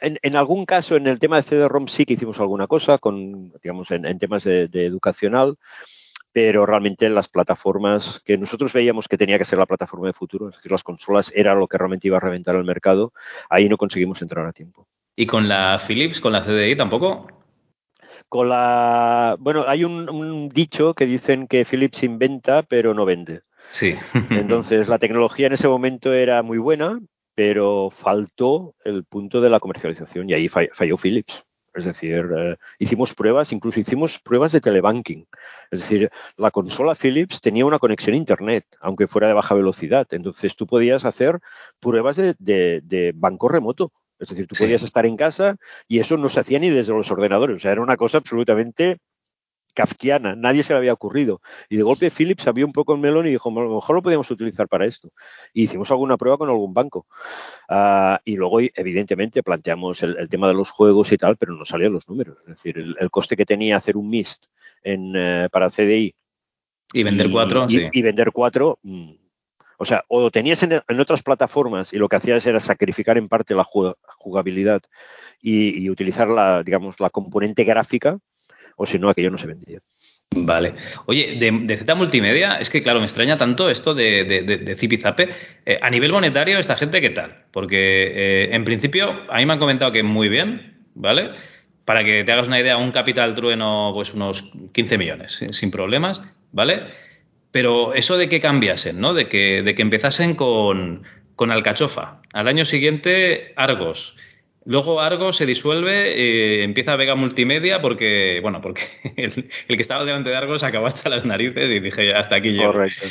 en, algún caso, en el tema de CD-ROM sí que hicimos alguna cosa, con, digamos, en, temas de, educacional, pero realmente las plataformas que nosotros veíamos que tenía que ser la plataforma de futuro, es decir, las consolas era lo que realmente iba a reventar el mercado, ahí no conseguimos entrar a tiempo. ¿Y con la Philips, con la CDI tampoco? con la... Bueno, hay un, dicho que dicen que Philips inventa pero no vende. Sí. Entonces, la tecnología en ese momento era muy buena, pero faltó el punto de la comercialización y ahí falló Philips. Es decir, eh, hicimos pruebas, incluso hicimos pruebas de telebanking. Es decir, la consola Philips tenía una conexión a Internet, aunque fuera de baja velocidad. Entonces tú podías hacer pruebas de, banco remoto. Es decir, tú podías estar en casa y eso no se hacía ni desde los ordenadores. O sea, era una cosa absolutamente kafkiana, nadie se le había ocurrido. Y de golpe Philips sabía un poco el melón y dijo, a lo mejor lo podíamos utilizar para esto. Y hicimos alguna prueba con algún banco. Ah, y luego, evidentemente, planteamos el, tema de los juegos y tal, pero no salían los números. Es decir, el, coste que tenía hacer un MIST en, eh, para CDI. Y vender cuatro, y, y, vender cuatro. Mm, o sea, o lo tenías en, otras plataformas y lo que hacías era sacrificar en parte la jugabilidad y, y utilizar la, digamos, la componente gráfica, o si no, aquello no se vendía. Vale. Oye, de, Z Multimedia, es que claro, me extraña tanto esto de, de, Zip y Zape. Eh, a nivel monetario, ¿esta gente qué tal? Porque eh, en principio, a mí me han comentado que muy bien, ¿vale? Para que te hagas una idea, un capital trueno, pues unos 15 millones, sin problemas, ¿vale? Pero eso de que cambiasen, ¿no? De que, de empezasen con Alcachofa. Al año siguiente, Argos. Luego Argos se disuelve, y empieza Vega Multimedia porque, bueno, porque el, que estaba delante de Argos acabó hasta las narices y dije, hasta aquí llego. Correcto.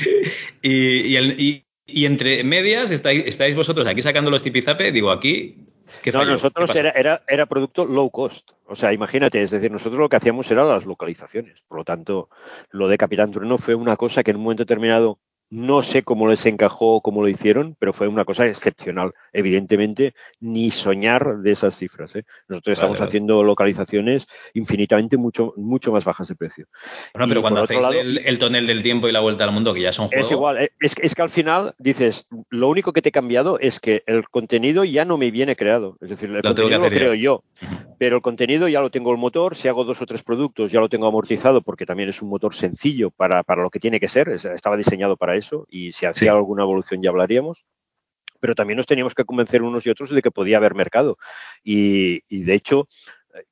Y, entre medias estáis, vosotros aquí sacando los tipizape, digo, aquí... ¿qué no, nosotros era, era, era, producto low cost. O sea, imagínate, es decir, nosotros lo que hacíamos eran las localizaciones. Por lo tanto, lo de Capitán Trueno fue una cosa que en un momento determinado no sé cómo les encajó, cómo lo hicieron, pero fue una cosa excepcional. Evidentemente, ni soñar de esas cifras. ¿eh? Nosotros estamos haciendo localizaciones infinitamente mucho, mucho más bajas de precio. Bueno, pero cuando hacéis el, tonel del tiempo y la vuelta al mundo, que ya son juegos... Es igual. Es, es, que al final dices, lo único que te he cambiado es que el contenido ya no me viene creado. Es decir, el contenido lo creo yo. Pero el contenido ya lo tengo el motor. Si hago dos o tres productos, ya lo tengo amortizado porque también es un motor sencillo para, para lo que tiene que ser. Estaba diseñado para eso y si hacía alguna evolución ya hablaríamos. Pero también nos teníamos que convencer unos y otros de que podía haber mercado. Y, de hecho,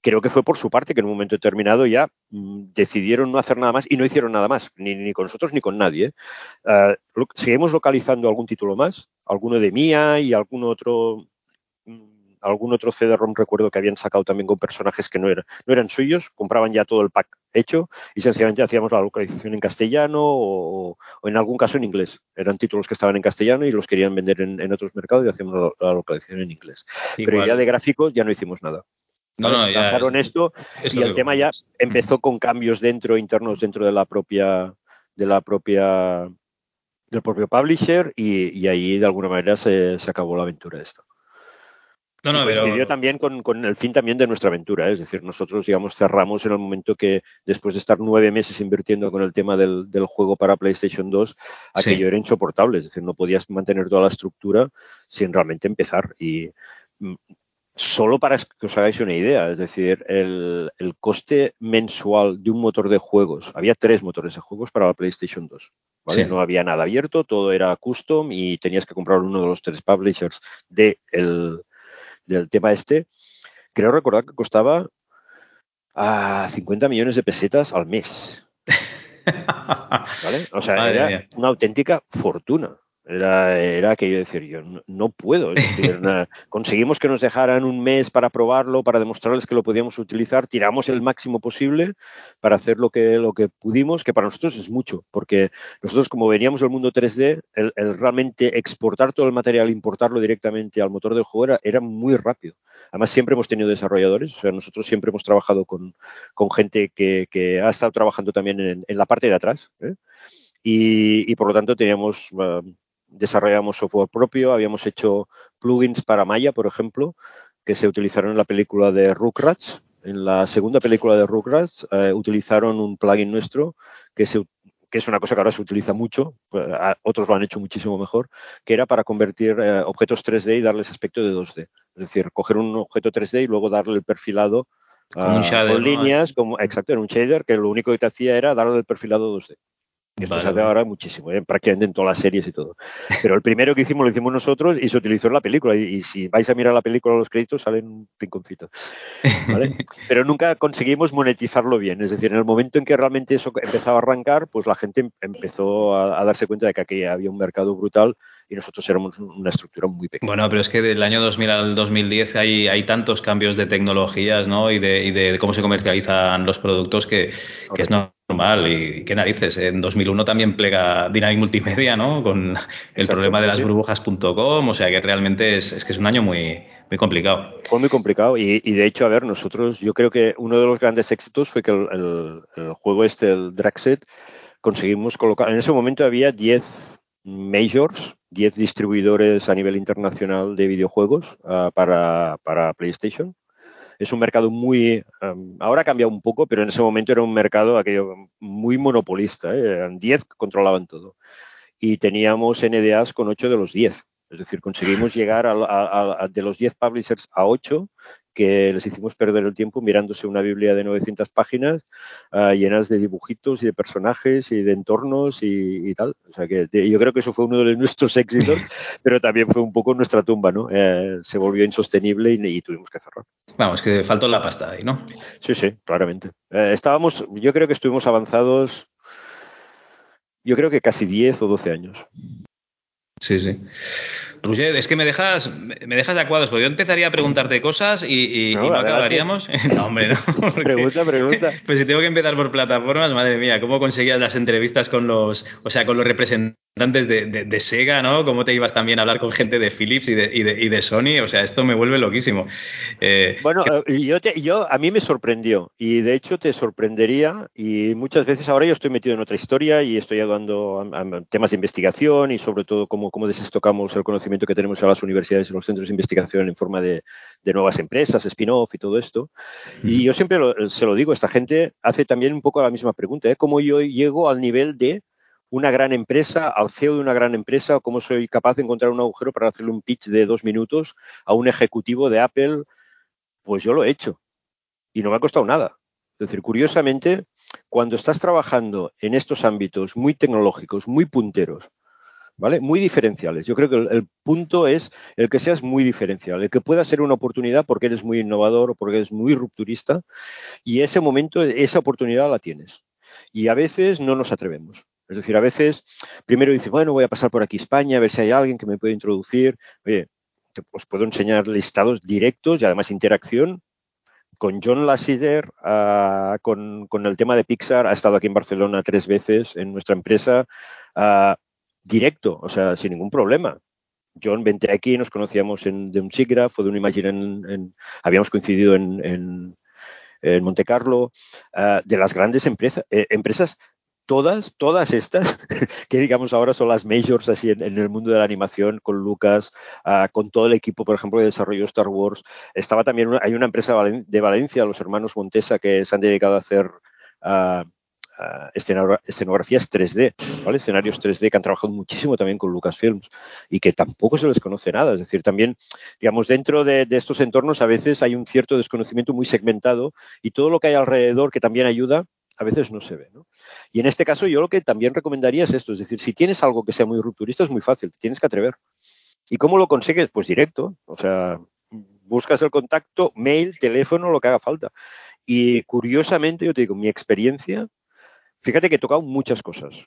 creo que fue por su parte que en un momento determinado ya mm, decidieron no hacer nada más y no hicieron nada más, ni, ni con nosotros ni con nadie. ¿eh? Ah, seguimos localizando algún título más, alguno de Mía y algún otro algún otro CD-ROM recuerdo que habían sacado también con personajes que no, eran no eran suyos, compraban ya todo el pack hecho y sencillamente hacíamos la localización en castellano o, en algún caso en inglés. Eran títulos que estaban en castellano y los querían vender en, otros mercados y hacíamos la, localización en inglés. Pero ya de gráficos ya no hicimos nada. No, no, Lanzaron esto y el tema ya empezó con cambios dentro, internos dentro de la propia, de la propia, del propio publisher y, ahí de alguna manera se, se acabó la aventura de No, no, coincidió también con, el fin también de nuestra aventura. ¿eh? Es decir, nosotros, digamos, cerramos en el momento que después de estar nueve meses invirtiendo con el tema del, juego para PlayStation 2, aquello era insoportable. Es decir, no podías mantener toda la estructura sin realmente empezar. Y mm, solo para que os hagáis una idea, es decir, el, coste mensual de un motor de juegos, había tres motores de juegos para la PlayStation 2. ¿vale? No había nada abierto, todo era custom y tenías que comprar uno de los tres publishers de el, del tema este, creo recordar que costaba a 50 millones de pesetas al mes. ¿Vale? O sea, era una auténtica fortuna. Era, era aquello de decir, yo no, puedo. conseguimos que nos dejaran un mes para probarlo, para demostrarles que lo podíamos utilizar, tiramos el máximo posible para hacer lo que, lo que pudimos, que para nosotros es mucho, porque nosotros como veníamos del mundo 3D, el, realmente exportar todo el material, importarlo directamente al motor del juego era, muy rápido. Además, siempre hemos tenido desarrolladores, o sea, nosotros siempre hemos trabajado con, gente que, ha estado trabajando también en, la parte de atrás. ¿eh? Y, por lo tanto teníamos ah, desarrollamos software propio, habíamos hecho plugins para Maya, por ejemplo, que se utilizaron en la película de Rugrats. En la segunda película de Rugrats eh, utilizaron un plugin nuestro que, que es una cosa que ahora se utiliza mucho, pues, otros lo han hecho muchísimo mejor, que era para convertir eh, objetos 3D y darles aspecto de 2D. Es decir, coger un objeto 3D y luego darle el perfilado con, líneas, como, exacto, en un shader, que lo único que te hacía era darle el perfilado 2D. Esto se hace ahora muchísimo, ¿eh? prácticamente en todas las series y todo. Pero el primero que hicimos lo hicimos nosotros y se utilizó en la película. Y, si vais a mirar la película, los créditos salen un rinconcito. Pero nunca conseguimos monetizarlo bien. Es decir, en el momento en que realmente eso empezaba a arrancar, pues la gente empezó a, darse cuenta de que aquí había un mercado brutal y nosotros éramos una estructura muy pequeña. Bueno, pero es que del año 2000 al 2010 hay, hay tantos cambios de tecnologías ¿no? y, de, y de cómo se comercializan los productos que, que es normal. Y qué narices. En 2001 también plega Dynamic Multimedia, ¿no? Con el problema de las burbujas.com. O sea que realmente es, es, que es un año muy, muy complicado. Fue muy complicado. Y, y, de hecho, a ver, nosotros, yo creo que uno de los grandes éxitos fue que el, el, juego este, el Draxet, conseguimos colocar. En ese momento había 10 majors, 10 distribuidores a nivel internacional de videojuegos uh, para, para PlayStation es un mercado muy, um, ahora ha cambiado un poco, pero en ese momento era un mercado aquello muy monopolista, ¿eh? eran 10 que controlaban todo. Y teníamos NDAs con 8 de los 10. Es decir, conseguimos llegar a, de los 10 publishers a 8 que les hicimos perder el tiempo mirándose una Biblia de 900 páginas uh, llenas de dibujitos y de personajes y de entornos y, y tal. O sea que de, yo creo que eso fue uno de nuestros éxitos, pero también fue un poco nuestra tumba, ¿no? Eh, se volvió insostenible y, y, tuvimos que cerrar. Vamos, que faltó la pasta ahí, ¿no? Sí, sí, claramente. Eh, estábamos, yo creo que estuvimos avanzados, yo creo que casi 10 o 12 años. Sí, sí. Roger, es que me dejas, me dejas de acuados, porque yo empezaría a preguntarte cosas y, y no, y no acabaríamos. no, hombre, no. Porque, pregunta, pregunta. Pues si tengo que empezar por plataformas, madre mía, ¿cómo conseguías las entrevistas con los, o sea, con los representantes de, de, de Sega, ¿no? ¿Cómo te ibas también a hablar con gente de Philips y de, y de, y de Sony? O sea, esto me vuelve loquísimo. Eh, bueno, que... yo, te, yo, a mí me sorprendió y de hecho te sorprendería y muchas veces ahora yo estoy metido en otra historia y estoy ayudando a, a temas de investigación y sobre todo cómo, cómo desestocamos el conocimiento que tenemos a las universidades y los centros de investigación en forma de, nuevas empresas, spin-off y todo esto. Y yo siempre lo, se lo digo, esta gente hace también un poco la misma pregunta, ¿eh? ¿cómo yo llego al nivel de una gran empresa, al CEO de una gran empresa, cómo soy capaz de encontrar un agujero para hacerle un pitch de dos minutos a un ejecutivo de Apple? Pues yo lo he hecho y no me ha costado nada. Es decir, curiosamente, cuando estás trabajando en estos ámbitos muy tecnológicos, muy punteros, ¿vale? Muy diferenciales. Yo creo que el, el, punto es el que seas muy diferencial, el que pueda ser una oportunidad porque eres muy innovador o porque eres muy rupturista y ese momento, esa oportunidad la tienes. Y a veces no nos atrevemos. Es decir, a veces primero dices, bueno, voy a pasar por aquí España, a ver si hay alguien que me puede introducir. Oye, os puedo enseñar listados directos y además interacción con John Lasseter, uh, con, el tema de Pixar, ha estado aquí en Barcelona tres veces en nuestra empresa. Uh, directo, o sea, sin ningún problema. John, vente aquí, nos conocíamos en, de un SIGGRAPH de un Imagine, en, habíamos coincidido en, en, en Monte Carlo, uh, de las grandes empresa, eh, empresas, todas, todas estas, que digamos ahora son las majors así en, el mundo de la animación, con Lucas, uh, con todo el equipo, por ejemplo, de desarrollo de Star Wars. Estaba también, una, hay una empresa de Valencia, los hermanos Montesa, que se han dedicado a hacer... Uh, uh, escenografías 3D, ¿vale? escenarios 3D que han trabajado muchísimo también con Lucasfilms y que tampoco se les conoce nada. Es decir, también, digamos, dentro de, de estos entornos a veces hay un cierto desconocimiento muy segmentado y todo lo que hay alrededor que también ayuda a veces no se ve. ¿no? Y en este caso yo lo que también recomendaría es esto, es decir, si tienes algo que sea muy rupturista es muy fácil, tienes que atrever. ¿Y cómo lo consigues? Pues directo, o sea, buscas el contacto, mail, teléfono, lo que haga falta. Y curiosamente, yo te digo, mi experiencia fíjate que he tocado muchas cosas,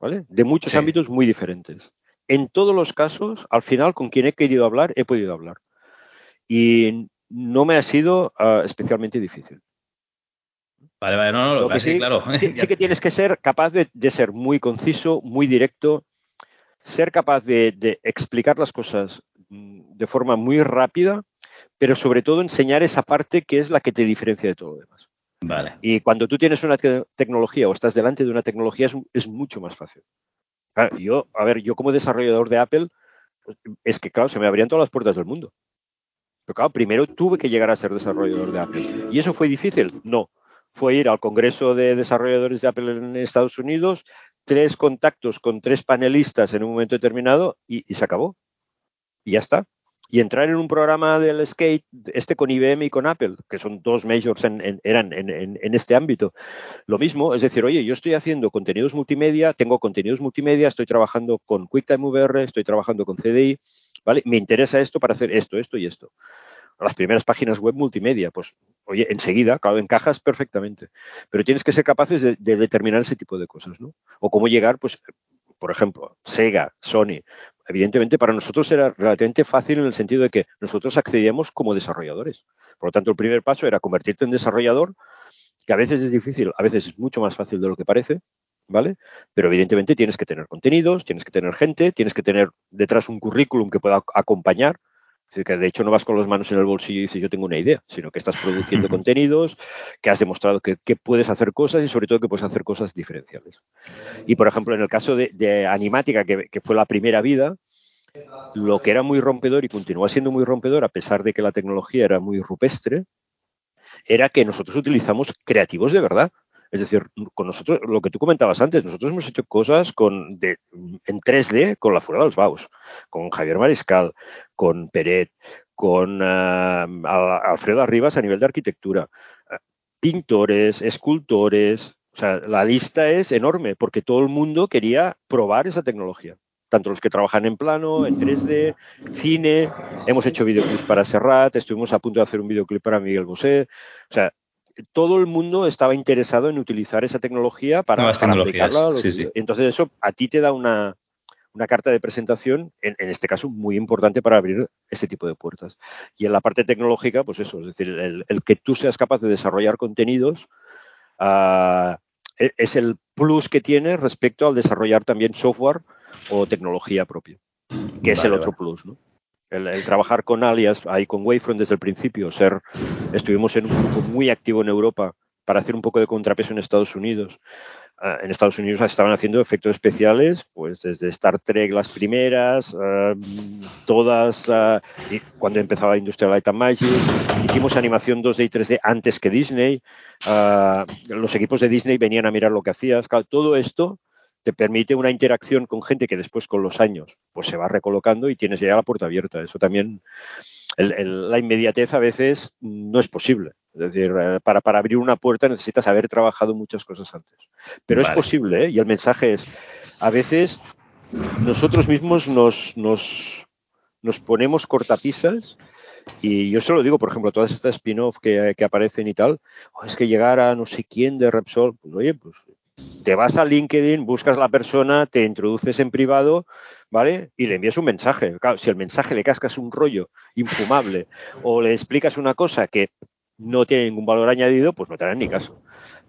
¿vale? De muchos sí. ámbitos muy diferentes. En todos los casos, al final, con quien he querido hablar, he podido hablar. Y no me ha sido uh, especialmente difícil. Vale, vale, no, no, lo que sí, claro. Sí, que tienes que ser capaz de, de, ser muy conciso, muy directo, ser capaz de, de explicar las cosas mm, de forma muy rápida, pero sobre todo enseñar esa parte que es la que te diferencia de todo lo demás. Vale. Y cuando tú tienes una te tecnología o estás delante de una tecnología es, es mucho más fácil. Claro, yo, a ver, yo como desarrollador de Apple, pues, es que claro, se me abrían todas las puertas del mundo. Pero claro, primero tuve que llegar a ser desarrollador de Apple. ¿Y eso fue difícil? No. Fue ir al Congreso de Desarrolladores de Apple en Estados Unidos, tres contactos con tres panelistas en un momento determinado y, se acabó. Y ya está. y entrar en un programa del skate, este con IBM y con Apple, que son dos majors en, eran en, este ámbito. Lo mismo, es decir, oye, yo estoy haciendo contenidos multimedia, tengo contenidos multimedia, estoy trabajando con QuickTime VR, estoy trabajando con CDI, ¿vale? Me interesa esto para hacer esto, esto y esto. Las primeras páginas web multimedia, pues, oye, enseguida, claro, encajas perfectamente. Pero tienes que ser capaces de, de determinar ese tipo de cosas, ¿no? O cómo llegar, pues, por ejemplo, Sega, Sony, evidentemente para nosotros era relativamente fácil en el sentido de que nosotros accedíamos como desarrolladores. Por lo tanto, el primer paso era convertirte en desarrollador, que a veces es difícil, a veces es mucho más fácil de lo que parece, ¿vale? Pero evidentemente tienes que tener contenidos, tienes que tener gente, tienes que tener detrás un currículum que pueda acompañar es que de hecho no vas con las manos en el bolsillo y dices yo tengo una idea, sino que estás produciendo contenidos, que has demostrado que, puedes hacer cosas y sobre todo que puedes hacer cosas diferenciales. Y por ejemplo, en el caso de, Animática, que, fue la primera vida, lo que era muy rompedor y continúa siendo muy rompedor a pesar de que la tecnología era muy rupestre, era que nosotros utilizamos creativos de verdad. Es decir, con nosotros, lo que tú comentabas antes, nosotros hemos hecho cosas con, en 3D con la Fuera de los Baus, con Javier Mariscal, con Peret, con uh, Alfredo Arribas a nivel de arquitectura, pintores, escultores, o sea, la lista es enorme porque todo el mundo quería probar esa tecnología. Tanto los que trabajan en plano, en 3D, cine, hemos hecho videoclips para Serrat, estuvimos a punto de hacer un videoclip para Miguel Bosé. O sea, todo el mundo estaba interesado en utilizar esa tecnología para, para aplicarla. Entonces eso a ti te da una, carta de presentación, en, este caso muy importante para abrir este tipo de puertas. Y en la parte tecnológica, pues eso, es decir, el, que tú seas capaz de desarrollar contenidos e, es el plus que tienes respecto al desarrollar también software o tecnología propia, que es el otro plus, ¿no? El, trabajar con Alias, ahí con Wavefront desde el principio, ser, estuvimos en un grupo muy activo en Europa para hacer un poco de contrapeso en Estados Unidos. Ah, en Estados Unidos estaban haciendo efectos especiales, pues desde Star Trek las primeras, ah, todas, uh, cuando empezaba Industrial Light and Magic, hicimos animación 2D y 3D antes que Disney, los equipos de Disney venían a mirar lo que hacías, todo esto te permite una interacción con gente que después con los años pues se va recolocando y tienes ya la puerta abierta. Eso también, la inmediatez a veces no es posible. Es decir, eh, para, para, abrir una puerta necesitas haber trabajado muchas cosas antes. Pero es posible, ¿eh? y el mensaje es, a veces nosotros mismos nos, nos, nos ponemos cortapisas y yo se lo digo, por ejemplo, todas estas spin-off que, que, aparecen y tal, oh, es que llegar a no sé quién de Repsol, pues oye, pues te vas a LinkedIn, buscas la persona, te introduces en privado, ¿vale? Y le envías un mensaje. Claro, si el mensaje le cascas un rollo infumable o le explicas una cosa que no tiene ningún valor añadido, pues no te harán ni caso.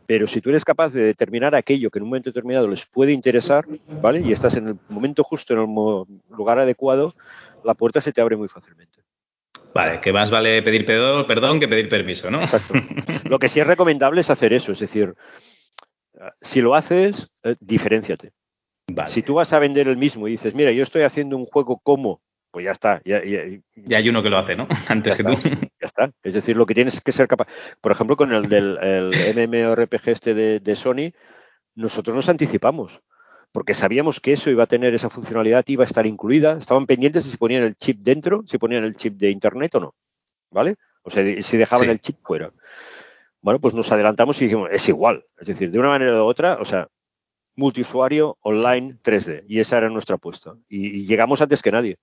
Pero si tú eres capaz de determinar aquello que en un momento determinado les puede interesar, ¿vale? Y estás en el momento justo, en el lugar adecuado, la puerta se te abre muy fácilmente. Vale, que más vale pedir perdón que pedir permiso, ¿no? Exacto. Lo que sí es recomendable es hacer eso, es decir, si lo haces, eh, diferenciate. Si tú vas a vender el mismo y dices, mira, yo estoy haciendo un juego como, pues ya está. Ya, hay uno que lo hace, ¿no? Antes que tú. Ya está. Es decir, lo que tienes que ser capaz. Por ejemplo, con el del MMORPG este de, Sony, nosotros nos anticipamos porque sabíamos que eso iba a tener esa funcionalidad, iba a estar incluida. Estaban pendientes de si ponían el chip dentro, si ponían el chip de internet o no. ¿Vale? O sea, si dejaban el chip fuera. Bueno, pues nos adelantamos y dijimos, es igual. Es decir, de una manera u otra, o sea, multiusuario online 3D. Y esa era nuestra apuesta. Y, llegamos antes que nadie.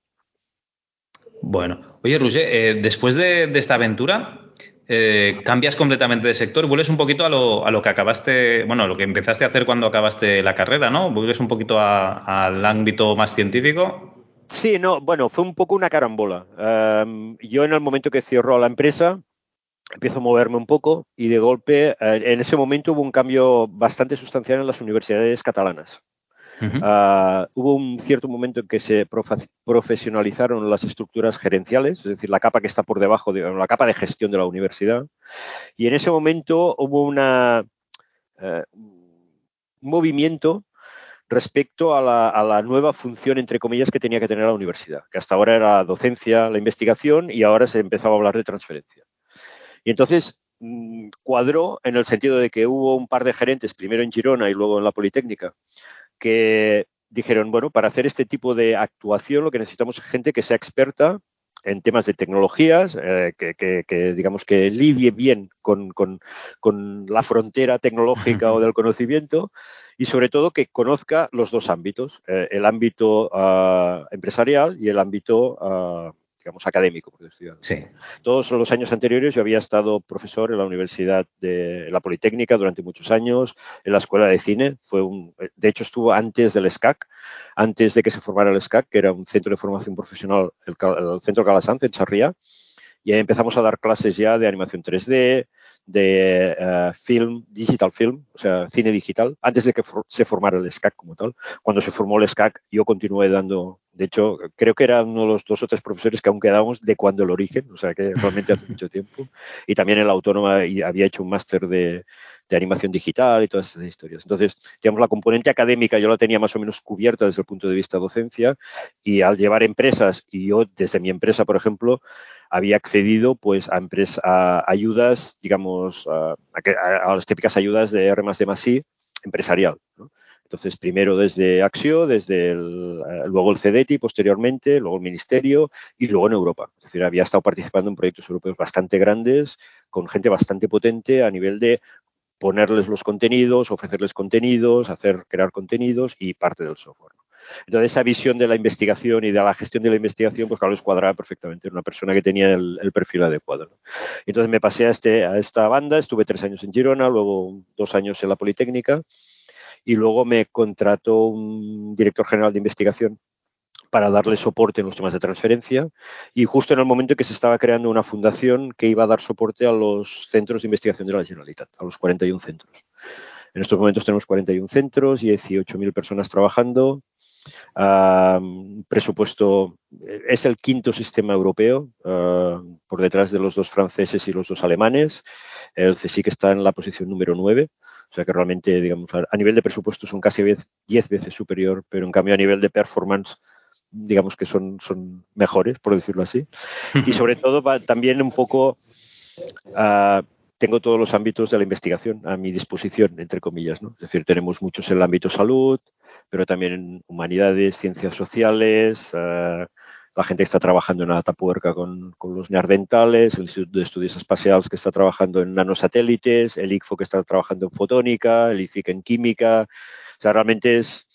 Bueno, oye, Roger, eh, después de, esta aventura, eh, cambias completamente de sector, vuelves un poquito a lo, a lo, que acabaste, bueno, a lo que empezaste a hacer cuando acabaste la carrera, ¿no? Vuelves un poquito al ámbito más científico. Sí, no, bueno, fue un poco una carambola. Em, yo en el momento que cierro la empresa, empiezo a moverme un poco y de golpe, eh, en ese momento hubo un cambio bastante sustancial en las universidades catalanas. Ah, hubo un cierto momento en que se profesionalizaron las estructuras gerenciales, es decir, la capa que está por debajo, de, la capa de gestión de la universidad. Y en ese momento hubo una, eh, un movimiento respecto a la, a la, nueva función, entre comillas, que tenía que tener la universidad, que hasta ahora era la docencia, la investigación y ahora se empezaba a hablar de transferencia. Y entonces mm, cuadró en el sentido de que hubo un par de gerentes, primero en Girona y luego en la Politécnica, que dijeron, bueno, para hacer este tipo de actuación lo que necesitamos es gente que sea experta en temas de tecnologías, eh, que, digamos que lidie bien con, la frontera tecnológica o del conocimiento y sobre todo que conozca los dos ámbitos, eh, el ámbito ah, empresarial y el ámbito ah, digamos, académico, por decirlo sí. Todos los años anteriores yo había estado profesor en la Universidad de la Politécnica durante muchos años, en la Escuela de Cine. Fue un, de hecho, estuvo antes del SCAC, antes de que se formara el SCAC, que era un centro de formación profesional, el, Centro Calasanz, en Charría. Y ahí empezamos a dar clases ya de animación 3D, de eh, film, digital film, o sea, cine digital, antes de que se formara el SCAC como tal. Cuando se formó el SCAC, yo continué dando, de hecho, creo que era uno de los dos o tres profesores que aún quedábamos de cuando el origen, o sea, que realmente hace mucho tiempo. Y también en la Autónoma había hecho un máster de, de animación digital y todas esas historias. Entonces, digamos, la componente académica yo la tenía más o menos cubierta desde el punto de vista docencia y al llevar empresas, y yo desde mi empresa, por ejemplo, había accedido pues a, a ayudas, digamos, a, las típicas ayudas de R I empresarial. Entonces, primero desde Axio, desde el, eh, luego el CEDETI, posteriormente, luego el Ministerio y luego en Europa. Es decir, había estado participando en proyectos europeos bastante grandes, con gente bastante potente a nivel de ponerles los contenidos, ofrecerles contenidos, hacer crear contenidos y parte del software. Entonces, esa visión de la investigación y de la gestión de la investigación, pues claro, les cuadraba perfectamente. Era una persona que tenía el, perfil adecuado. Entonces, me pasé a, este, a esta banda, estuve tres años en Girona, luego dos años en la Politécnica y luego me contrató un director general de investigación para darle soporte en los temas de transferencia y justo en el momento en que se estaba creando una fundación que iba a dar soporte a los centros de investigación de la Generalitat, a los 41 centros. En estos momentos tenemos 41 centros y 18.000 personas trabajando presupuesto es el quinto sistema europeo, por detrás de los dos franceses y los dos alemanes. El CSIC está en la posición número 9, o sea que realmente, digamos, a nivel de presupuesto son casi 10 veces superior, pero en cambio a nivel de performance, digamos que son, son mejores, por decirlo así. Y sobre todo también un poco tengo todos los ámbitos de la investigación a mi disposición, entre comillas. ¿no? Es decir, tenemos muchos en el ámbito salud, pero también en humanidades, ciencias sociales, eh, la gente que está trabajando en Atapuerca con, con los neardentales, el Instituto de Estudios Espaciales que está trabajando en nanosatélites, el ICFO que está trabajando en fotónica, el ICIC en química. O sea, realmente es,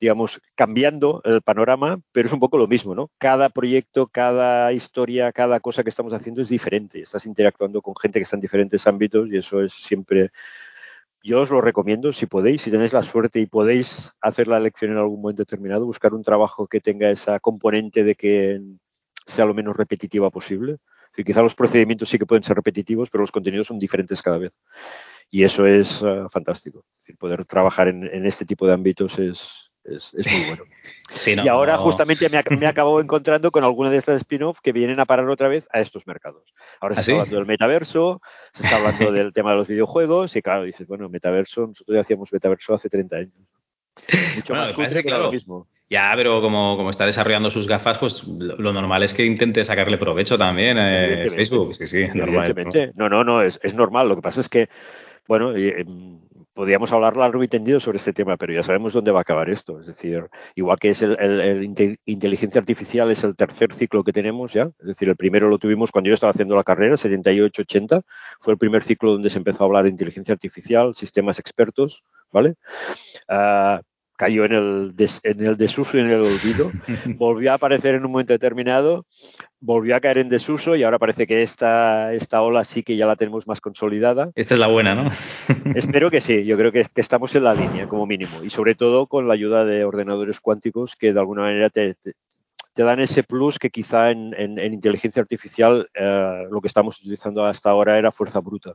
digamos, cambiando el panorama, pero es un poco lo mismo, ¿no? Cada proyecto, cada historia, cada cosa que estamos haciendo es diferente. Estás interactuando con gente que está en diferentes ámbitos y eso es siempre yo os lo recomiendo, si podéis, si tenéis la suerte y podéis hacer la elección en algún momento determinado, buscar un trabajo que tenga esa componente de que sea lo menos repetitiva posible. quizá los procedimientos sí que pueden ser repetitivos, pero los contenidos son diferentes cada vez. Y eso es eh, fantástico. poder trabajar en, este tipo de ámbitos es, es, muy bueno. y ahora justamente me, me, acabo encontrando con alguna de estas spin-off que vienen a parar otra vez a estos mercados. Ahora se ¿Ah, está hablando del metaverso, se está hablando del tema de los videojuegos y claro, dices, bueno, metaverso, nosotros ya hacíamos metaverso hace 30 años. Mucho más que claro. lo mismo. Ya, pero como, como, está desarrollando sus gafas, pues lo, normal es que intente sacarle provecho también eh, Facebook. Sí, sí, normal. ¿no? no, no, es, es, normal. Lo que pasa es que, bueno, em, podríamos hablar largo y tendido sobre este tema, pero ya sabemos dónde va a acabar esto. Es decir, igual que es el, inteligencia artificial es el tercer ciclo que tenemos ya. Es decir, el primero lo tuvimos cuando yo estaba haciendo la carrera, 78-80. Fue el primer ciclo donde se empezó a hablar de inteligencia artificial, sistemas expertos, ¿vale? Uh, cayó en el, en el desuso y en el olvido, volvió a aparecer en un momento determinado, volvió a caer en desuso y ahora parece que esta, esta ola sí que ya la tenemos más consolidada. Esta es la buena, ¿no? Espero que sí, yo creo que, estamos en la línea como mínimo y sobre todo con la ayuda de ordenadores cuánticos que de alguna manera te, te, dan ese plus que quizá en, en, inteligencia artificial eh, lo que estamos utilizando hasta ahora era fuerza bruta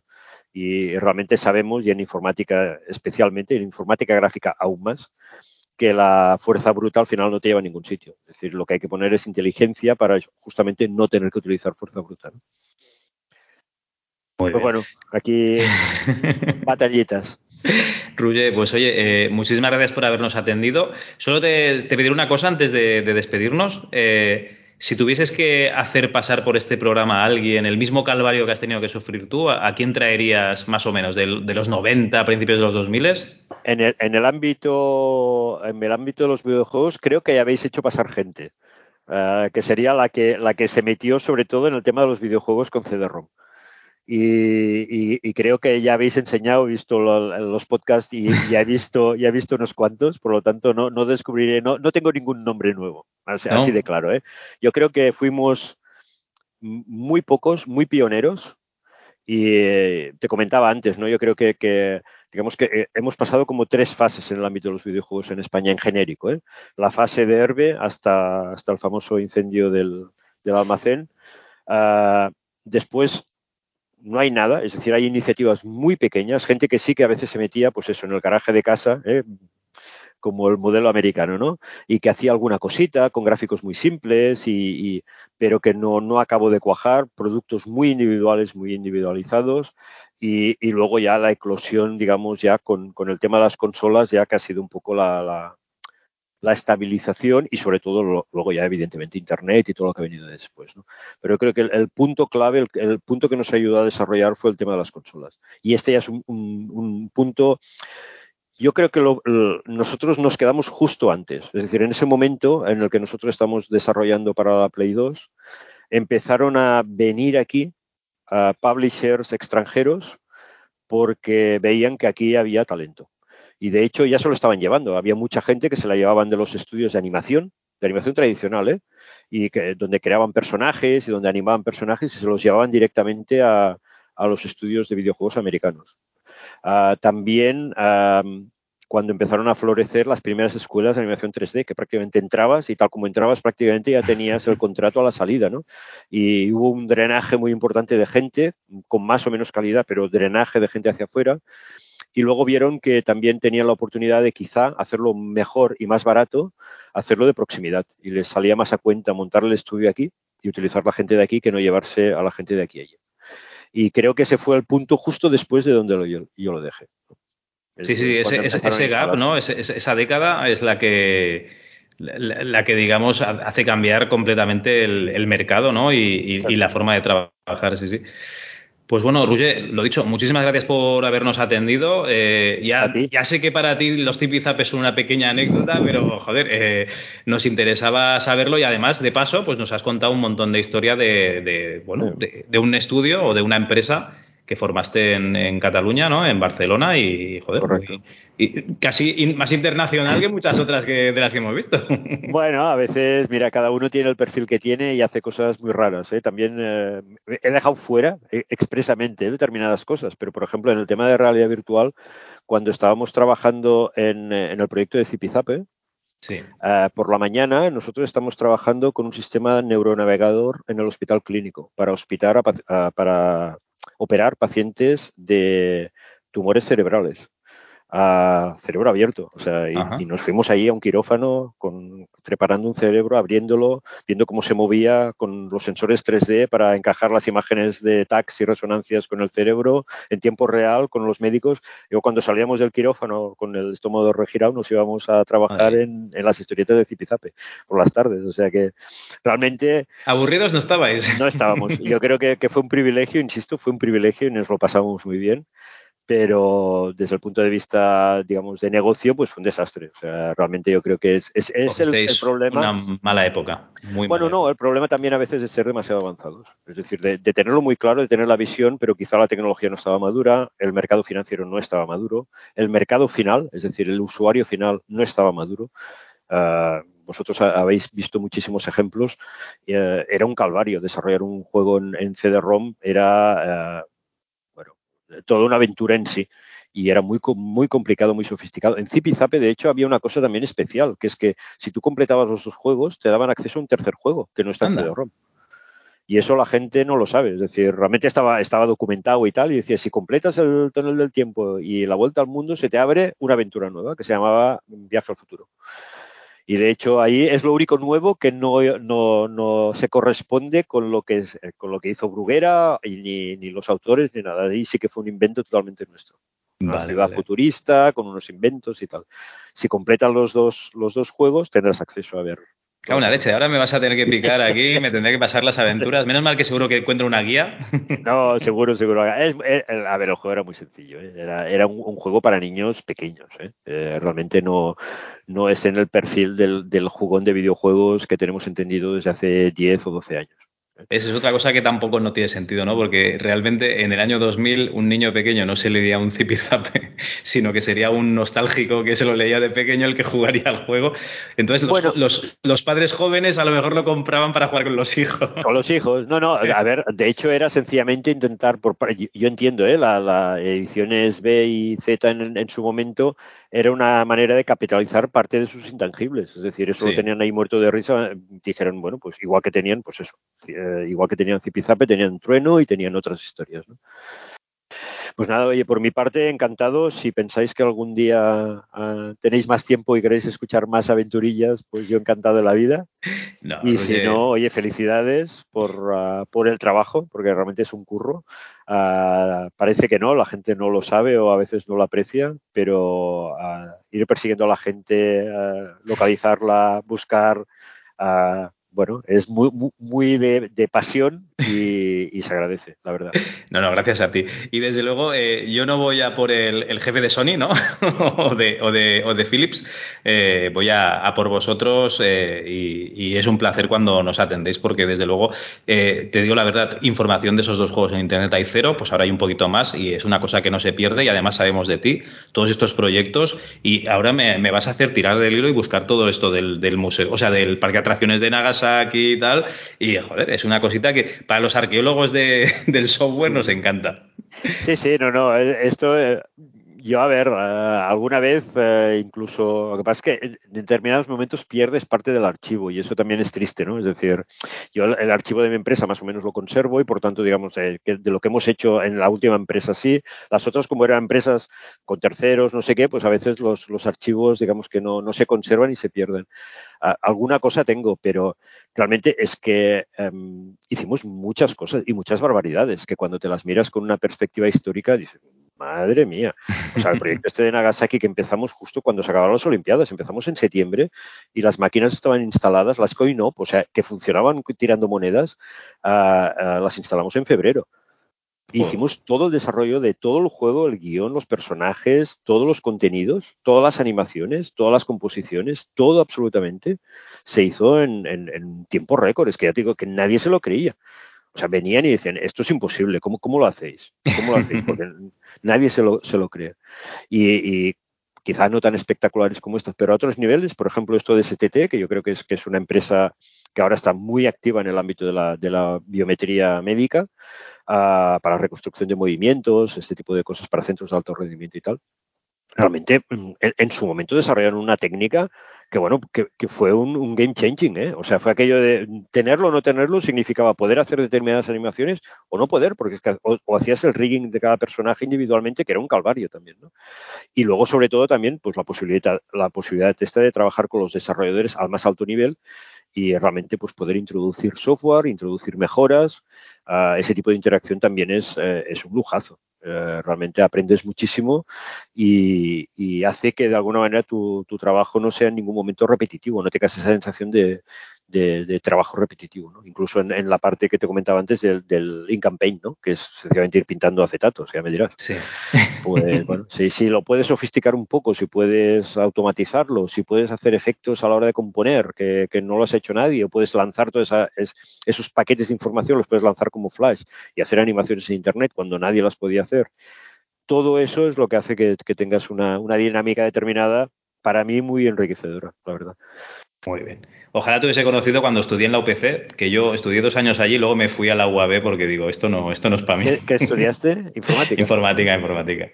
y realmente sabemos, y en informática especialmente, en informática gráfica aún más, que la fuerza bruta al final no te lleva a ningún sitio. Es decir, lo que hay que poner es inteligencia para justamente no tener que utilizar fuerza bruta. pues bueno, aquí batallitas. Ruye, pues oye, eh, muchísimas gracias por habernos atendido. Solo te, te pediré una cosa antes de, despedirnos. Eh, si tuvieses que hacer pasar por este programa a alguien el mismo calvario que has tenido que sufrir tú, ¿a, quién traerías más o menos? ¿De, los 90 a principios de los 2000? En el, en el ámbito en el ámbito de los videojuegos creo que ya habéis hecho pasar gente. eh, que sería la que, la que se metió sobre todo en el tema de los videojuegos con CD-ROM. Y, creo que ya habéis enseñado, visto los podcasts y ya he visto, ya he visto unos cuantos, por lo tanto no, no descubriré, no, no tengo ningún nombre nuevo, así, de claro. ¿eh? Yo creo que fuimos muy pocos, muy pioneros y eh, te comentaba antes, ¿no? Yo creo que, que digamos que eh, hemos pasado como tres fases en el ámbito de los videojuegos en España en genérico. ¿eh? La fase de Herbe hasta, hasta el famoso incendio del, del almacén. Uh, después no hay nada, es decir, hay iniciativas muy pequeñas, gente que sí que a veces se metía, pues eso, en el garaje de casa, ¿eh? como el modelo americano, ¿no? Y que hacía alguna cosita con gráficos muy simples, y, pero que no, no acabó de cuajar, productos muy individuales, muy individualizados, y, y luego ya la eclosión, digamos, ya con, con, el tema de las consolas, ya que ha sido un poco la, la estabilización y sobre todo lo, luego ya evidentemente Internet y todo lo que ha venido después. ¿no? Pero creo que el, punto clave, el, punto que nos ayudó a desarrollar fue el tema de las consolas. Y este ya es un punto, yo creo que lo, nosotros nos quedamos justo antes. Es decir, en ese momento en el que nosotros estamos desarrollando para la Play 2, empezaron a venir aquí a publishers extranjeros porque veían que aquí había talento. Y de hecho ya se lo estaban llevando. Había mucha gente que se la llevaban de los estudios de animación, de animación tradicional, ¿eh? y que, donde creaban personajes y donde animaban personajes y se los llevaban directamente a, a los estudios de videojuegos americanos. Uh, también uh, cuando empezaron a florecer las primeras escuelas de animación 3D, que prácticamente entrabas y tal como entrabas prácticamente ya tenías el contrato a la salida, ¿no? Y hubo un drenaje muy importante de gente, con más o menos calidad, pero drenaje de gente hacia afuera, y luego vieron que también tenían la oportunidad de quizá hacerlo mejor y más barato, hacerlo de proximidad. Y les salía más a cuenta montar el estudio aquí y utilizar la gente de aquí que no llevarse a la gente de aquí allí. Y creo que ese fue el punto justo después de donde lo, yo, yo, lo dejé. Sí, sí, ese, ese, ese gap, ¿no? Ese, esa década es la que, la, la, que, digamos, hace cambiar completamente el, el mercado, ¿no? Y, y, y, la forma de trabajar, sí, sí. Pues bueno, Roger, lo dicho, muchísimas gracias por habernos atendido. Eh, ya, ya, sé que para ti los Zap es una pequeña anécdota, pero joder, eh, nos interesaba saberlo y además, de paso, pues nos has contado un montón de historia de, de bueno, de, de un estudio o de una empresa que formaste en, en, Cataluña, ¿no? En Barcelona y, joder, y, y casi más internacional que muchas otras que, de las que hemos visto. Bueno, a veces, mira, cada uno tiene el perfil que tiene y hace cosas muy raras. ¿eh? También eh, he dejado fuera eh, expresamente determinadas cosas, pero por ejemplo, en el tema de realidad virtual, cuando estábamos trabajando en, en el proyecto de Zipizape, Sí. Uh, por la mañana nosotros estamos trabajando con un sistema neuronavegador en el hospital clínico para hospitar a, a, para operar pacientes de tumores cerebrales a cerebro abierto. O sea, y, y, nos fuimos ahí a un quirófano con, preparando un cerebro, abriéndolo, viendo cómo se movía con los sensores 3D para encajar las imágenes de tags y resonancias con el cerebro en tiempo real con los médicos. Yo cuando salíamos del quirófano con el estómago regirado nos íbamos a trabajar en, en, las historietas de Zipizape por las tardes. O sea que realmente... Aburridos no estabais. No estábamos. Yo creo que, que fue un privilegio, insisto, fue un privilegio y nos lo pasamos muy bien pero desde el punto de vista, digamos, de negocio, pues fue un desastre. O sea, realmente yo creo que es, es, es el, el, problema. Una mala época. Muy bueno, mala no, el problema también a veces es ser demasiado avanzados. Es decir, de, de, tenerlo muy claro, de tener la visión, pero quizá la tecnología no estaba madura, el mercado financiero no estaba maduro, el mercado final, es decir, el usuario final no estaba maduro. Uh, vosotros habéis visto muchísimos ejemplos. Uh, era un calvario desarrollar un juego en, en CD-ROM, era. Uh, toda una aventura en sí y era muy, muy complicado, muy sofisticado. En Zipizape, de hecho, había una cosa también especial, que es que si tú completabas los dos juegos, te daban acceso a un tercer juego, que no está en CD-ROM. Y eso la gente no lo sabe. Es decir, realmente estaba, estaba documentado y tal, y decía, si completas el túnel del tiempo y la vuelta al mundo, se te abre una aventura nueva que se llamaba Viaje al futuro. Y de hecho ahí es lo único nuevo que no, no, no se corresponde con lo que, es, con lo que hizo Bruguera y ni, ni, los autores ni nada. Ahí sí que fue un invento totalmente nuestro. Una vale, ciudad vale. futurista con unos inventos y tal. Si completas los dos, los dos juegos tendrás acceso a ver Claro, una leche, ahora me vas a tener que picar aquí, me tendré que pasar las aventuras. Menos mal que seguro que encuentro una guía. No, seguro, seguro. a ver, el juego era muy sencillo. ¿eh? Era, un, juego para niños pequeños. ¿eh? Eh, realmente no, no es en el perfil del, del jugón de videojuegos que tenemos entendido desde hace 10 o 12 años. Esa es otra cosa que tampoco no tiene sentido, ¿no? Porque realmente en el año 2000 un niño pequeño no se leía un zipizape, sino que sería un nostálgico que se lo leía de pequeño el que jugaría al juego. Entonces los, los, padres jóvenes a lo mejor lo compraban para jugar con los hijos. Con los hijos. No, no, a ver, de hecho era sencillamente intentar, por, yo entiendo, ¿eh? las la ediciones B y Z en, en su momento era una manera de capitalizar parte de sus intangibles. Es decir, eso lo tenían ahí muerto de risa. Dijeron, bueno, pues igual que tenían, pues eso, eh, igual que tenían Zipizape, tenían Trueno y tenían otras historias. ¿no? Pues nada, oye, por mi parte, encantado. Si pensáis que algún día ah, tenéis más tiempo y queréis escuchar más aventurillas, pues yo encantado de la vida. y si no, oye, felicidades por, ah, por, el trabajo, porque realmente es un curro. Ah, parece que no, la gente no lo sabe o a veces no lo aprecia, pero ir persiguiendo a la gente, localizarla, buscar bueno, es muy, muy de, pasión y, se agradece, la verdad. No, no, gracias a ti. Y desde luego, eh, yo no voy a por el, jefe de Sony, ¿no? o, de, o, de, o, de, Philips, eh, voy a, por vosotros eh, y, es un placer cuando nos atendéis porque desde luego, te digo la verdad, información de esos dos juegos en Internet hay cero, pues ahora hay un poquito más y es una cosa que no se pierde y además sabemos de ti, todos estos proyectos y ahora me, vas a hacer tirar del hilo y buscar todo esto del, del museo, o sea, del parque de atracciones de Nagas aquí y tal. Y joder, es una cosita que para los arqueólogos del software nos encanta. Sí, sí, no, no. Eh, esto, eh, yo, a ver, eh, alguna vez incluso, lo que pasa es que en determinados momentos pierdes parte del archivo y eso también es triste, ¿no? Es decir, yo el, archivo de mi empresa más o menos lo conservo y por tanto, digamos, de lo que hemos hecho en la última empresa sí, las otras como eran empresas con terceros, no sé qué, pues a veces los, los archivos, digamos que no, no se conservan y se pierden alguna cosa tengo, pero realmente es que em, hicimos muchas cosas y muchas barbaridades que cuando te las miras con una perspectiva histórica dices, madre mía. O sea, el proyecto este de Nagasaki que empezamos justo cuando se acabaron las Olimpiadas, empezamos en septiembre y las máquinas estaban instaladas, las coin-op, o sea, que funcionaban tirando monedas, ah, ah, las instalamos en febrero. Hicimos todo el desarrollo de todo el juego, el guion, los personajes, todos los contenidos, todas las animaciones, todas las composiciones, todo absolutamente se hizo en, tiempo récord. Es que ya te digo que nadie se lo creía. O sea, venían y decían, esto es imposible, ¿cómo, cómo lo hacéis? ¿Cómo lo hacéis? Porque nadie se lo, se lo cree. Y, y quizá no tan espectaculares como estos, pero a otros niveles, por ejemplo, esto de STT, que yo creo que es, que es una empresa que ahora está muy activa en el ámbito de la, de la biometría médica, para reconstrucción de movimientos, este tipo de cosas para centros de alto rendimiento y tal. Realmente, mm, en, su momento desarrollaron una técnica que, bueno, que, fue un, game changing, ¿eh? O sea, fue aquello de tenerlo o no tenerlo significaba poder hacer determinadas animaciones o no poder, porque o, hacías el rigging de cada personaje individualmente, que era un calvario también, ¿no? Y luego, sobre todo, también, pues la posibilidad, la posibilidad esta de trabajar con los desarrolladores al más alto nivel y realmente pues poder introducir software, introducir mejoras, uh, ese tipo de interacción también es, eh, es un lujazo. Uh, realmente aprendes muchísimo y, y, hace que de alguna manera tu, tu, trabajo no sea en ningún momento repetitivo, no tengas esa sensación de, de, trabajo repetitivo, ¿no? Incluso en, la parte que te comentaba antes del, del in-campaign, ¿no? Que es sencillamente ir pintando acetatos, ya me dirás. Sí. Pues, bueno, si, si, lo puedes sofisticar un poco, si puedes automatizarlo, si puedes hacer efectos a la hora de componer, que, que no lo has hecho nadie, o puedes lanzar todos esos paquetes de información, los puedes lanzar como flash y hacer animaciones en Internet cuando nadie las podía hacer. Todo eso es lo que hace que, que tengas una, una dinámica determinada, para mí muy enriquecedora, la verdad. Muy bien. Ojalá te hubiese conocido cuando estudié en la UPC, que yo estudié dos años allí y luego me fui a la UAB porque digo, esto no, esto no es para mí. ¿Qué, estudiaste? Informática. informática, informática.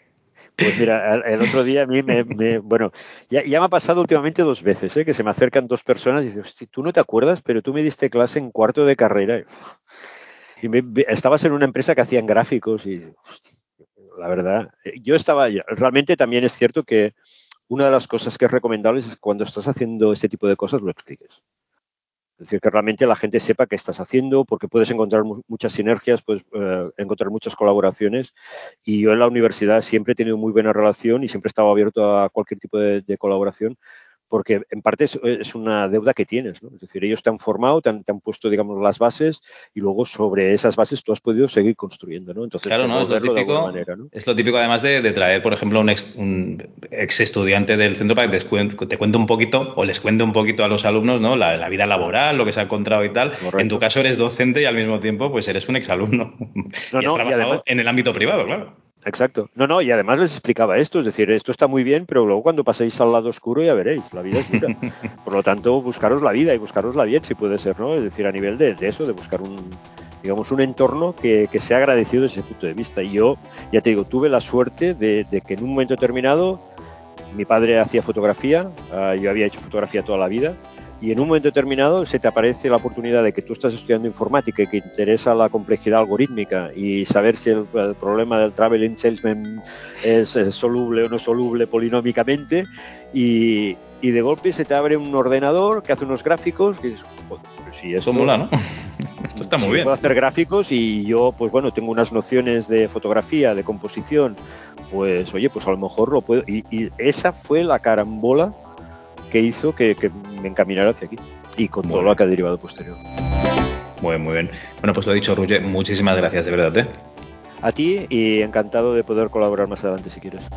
Pues mira, el otro día a mí me, bueno, ya, me ha pasado últimamente dos veces, ¿eh? que se me acercan dos personas y dicen, tú no te acuerdas, pero tú me diste clase en cuarto de carrera. Y estabas en una empresa que hacían gráficos y, la verdad, yo estaba, realmente también es cierto que una de las cosas que es recomendable es cuando estás haciendo este tipo de cosas lo expliques. Es decir, que realmente la gente sepa qué estás haciendo, porque puedes encontrar muchas sinergias, puedes eh, encontrar muchas colaboraciones. Y yo en la universidad siempre he tenido muy buena relación y siempre he estado abierto a cualquier tipo de, colaboración, porque en parte es, una deuda que tienes, ¿no? Es decir, ellos te han formado, te han, puesto, digamos, las bases y luego sobre esas bases tú has podido seguir construyendo, ¿no? Entonces, claro, no, es lo típico, es lo típico además de, traer, por ejemplo, un ex, un ex, estudiante del centro para que te, cuente un poquito o les cuente un poquito a los alumnos, ¿no? La, vida laboral, lo que se ha encontrado y tal. En tu caso eres docente y al mismo tiempo pues eres un exalumno. No, y has trabajado en el ámbito privado, claro. Exacto. No, no, y además les explicaba esto, es decir, esto está muy bien, pero luego cuando paséis al lado oscuro ya veréis, la vida es dura. Por lo tanto, buscaros la vida y buscarosla bien, si puede ser, ¿no? Es decir, a nivel de, eso, de buscar un, digamos, un entorno que, sea agradecido desde ese punto de vista. Y yo, ya te digo, tuve la suerte de, que en un momento determinado mi padre hacía fotografía, ah, yo había hecho fotografía toda la vida, y en un momento determinado se te aparece la oportunidad de que tú estás estudiando informática y que interesa la complejidad algorítmica y saber si el, problema del traveling salesman es, soluble o no soluble polinómicamente y, de golpe se te abre un ordenador que hace unos gráficos que si eso mola, ¿no? Esto está muy bien. Puedo hacer gráficos y yo, pues bueno, tengo unas nociones de fotografía, de composición, pues oye, pues a lo mejor lo puedo. Y, y esa fue la carambola que hizo que, me encaminara hacia aquí y con todo lo que ha derivado posterior. Muy bien, muy bien. Bueno, pues lo dicho, Ruge, muchísimas gracias, de verdad. ¿eh? A ti y encantado de poder colaborar más adelante si quieres.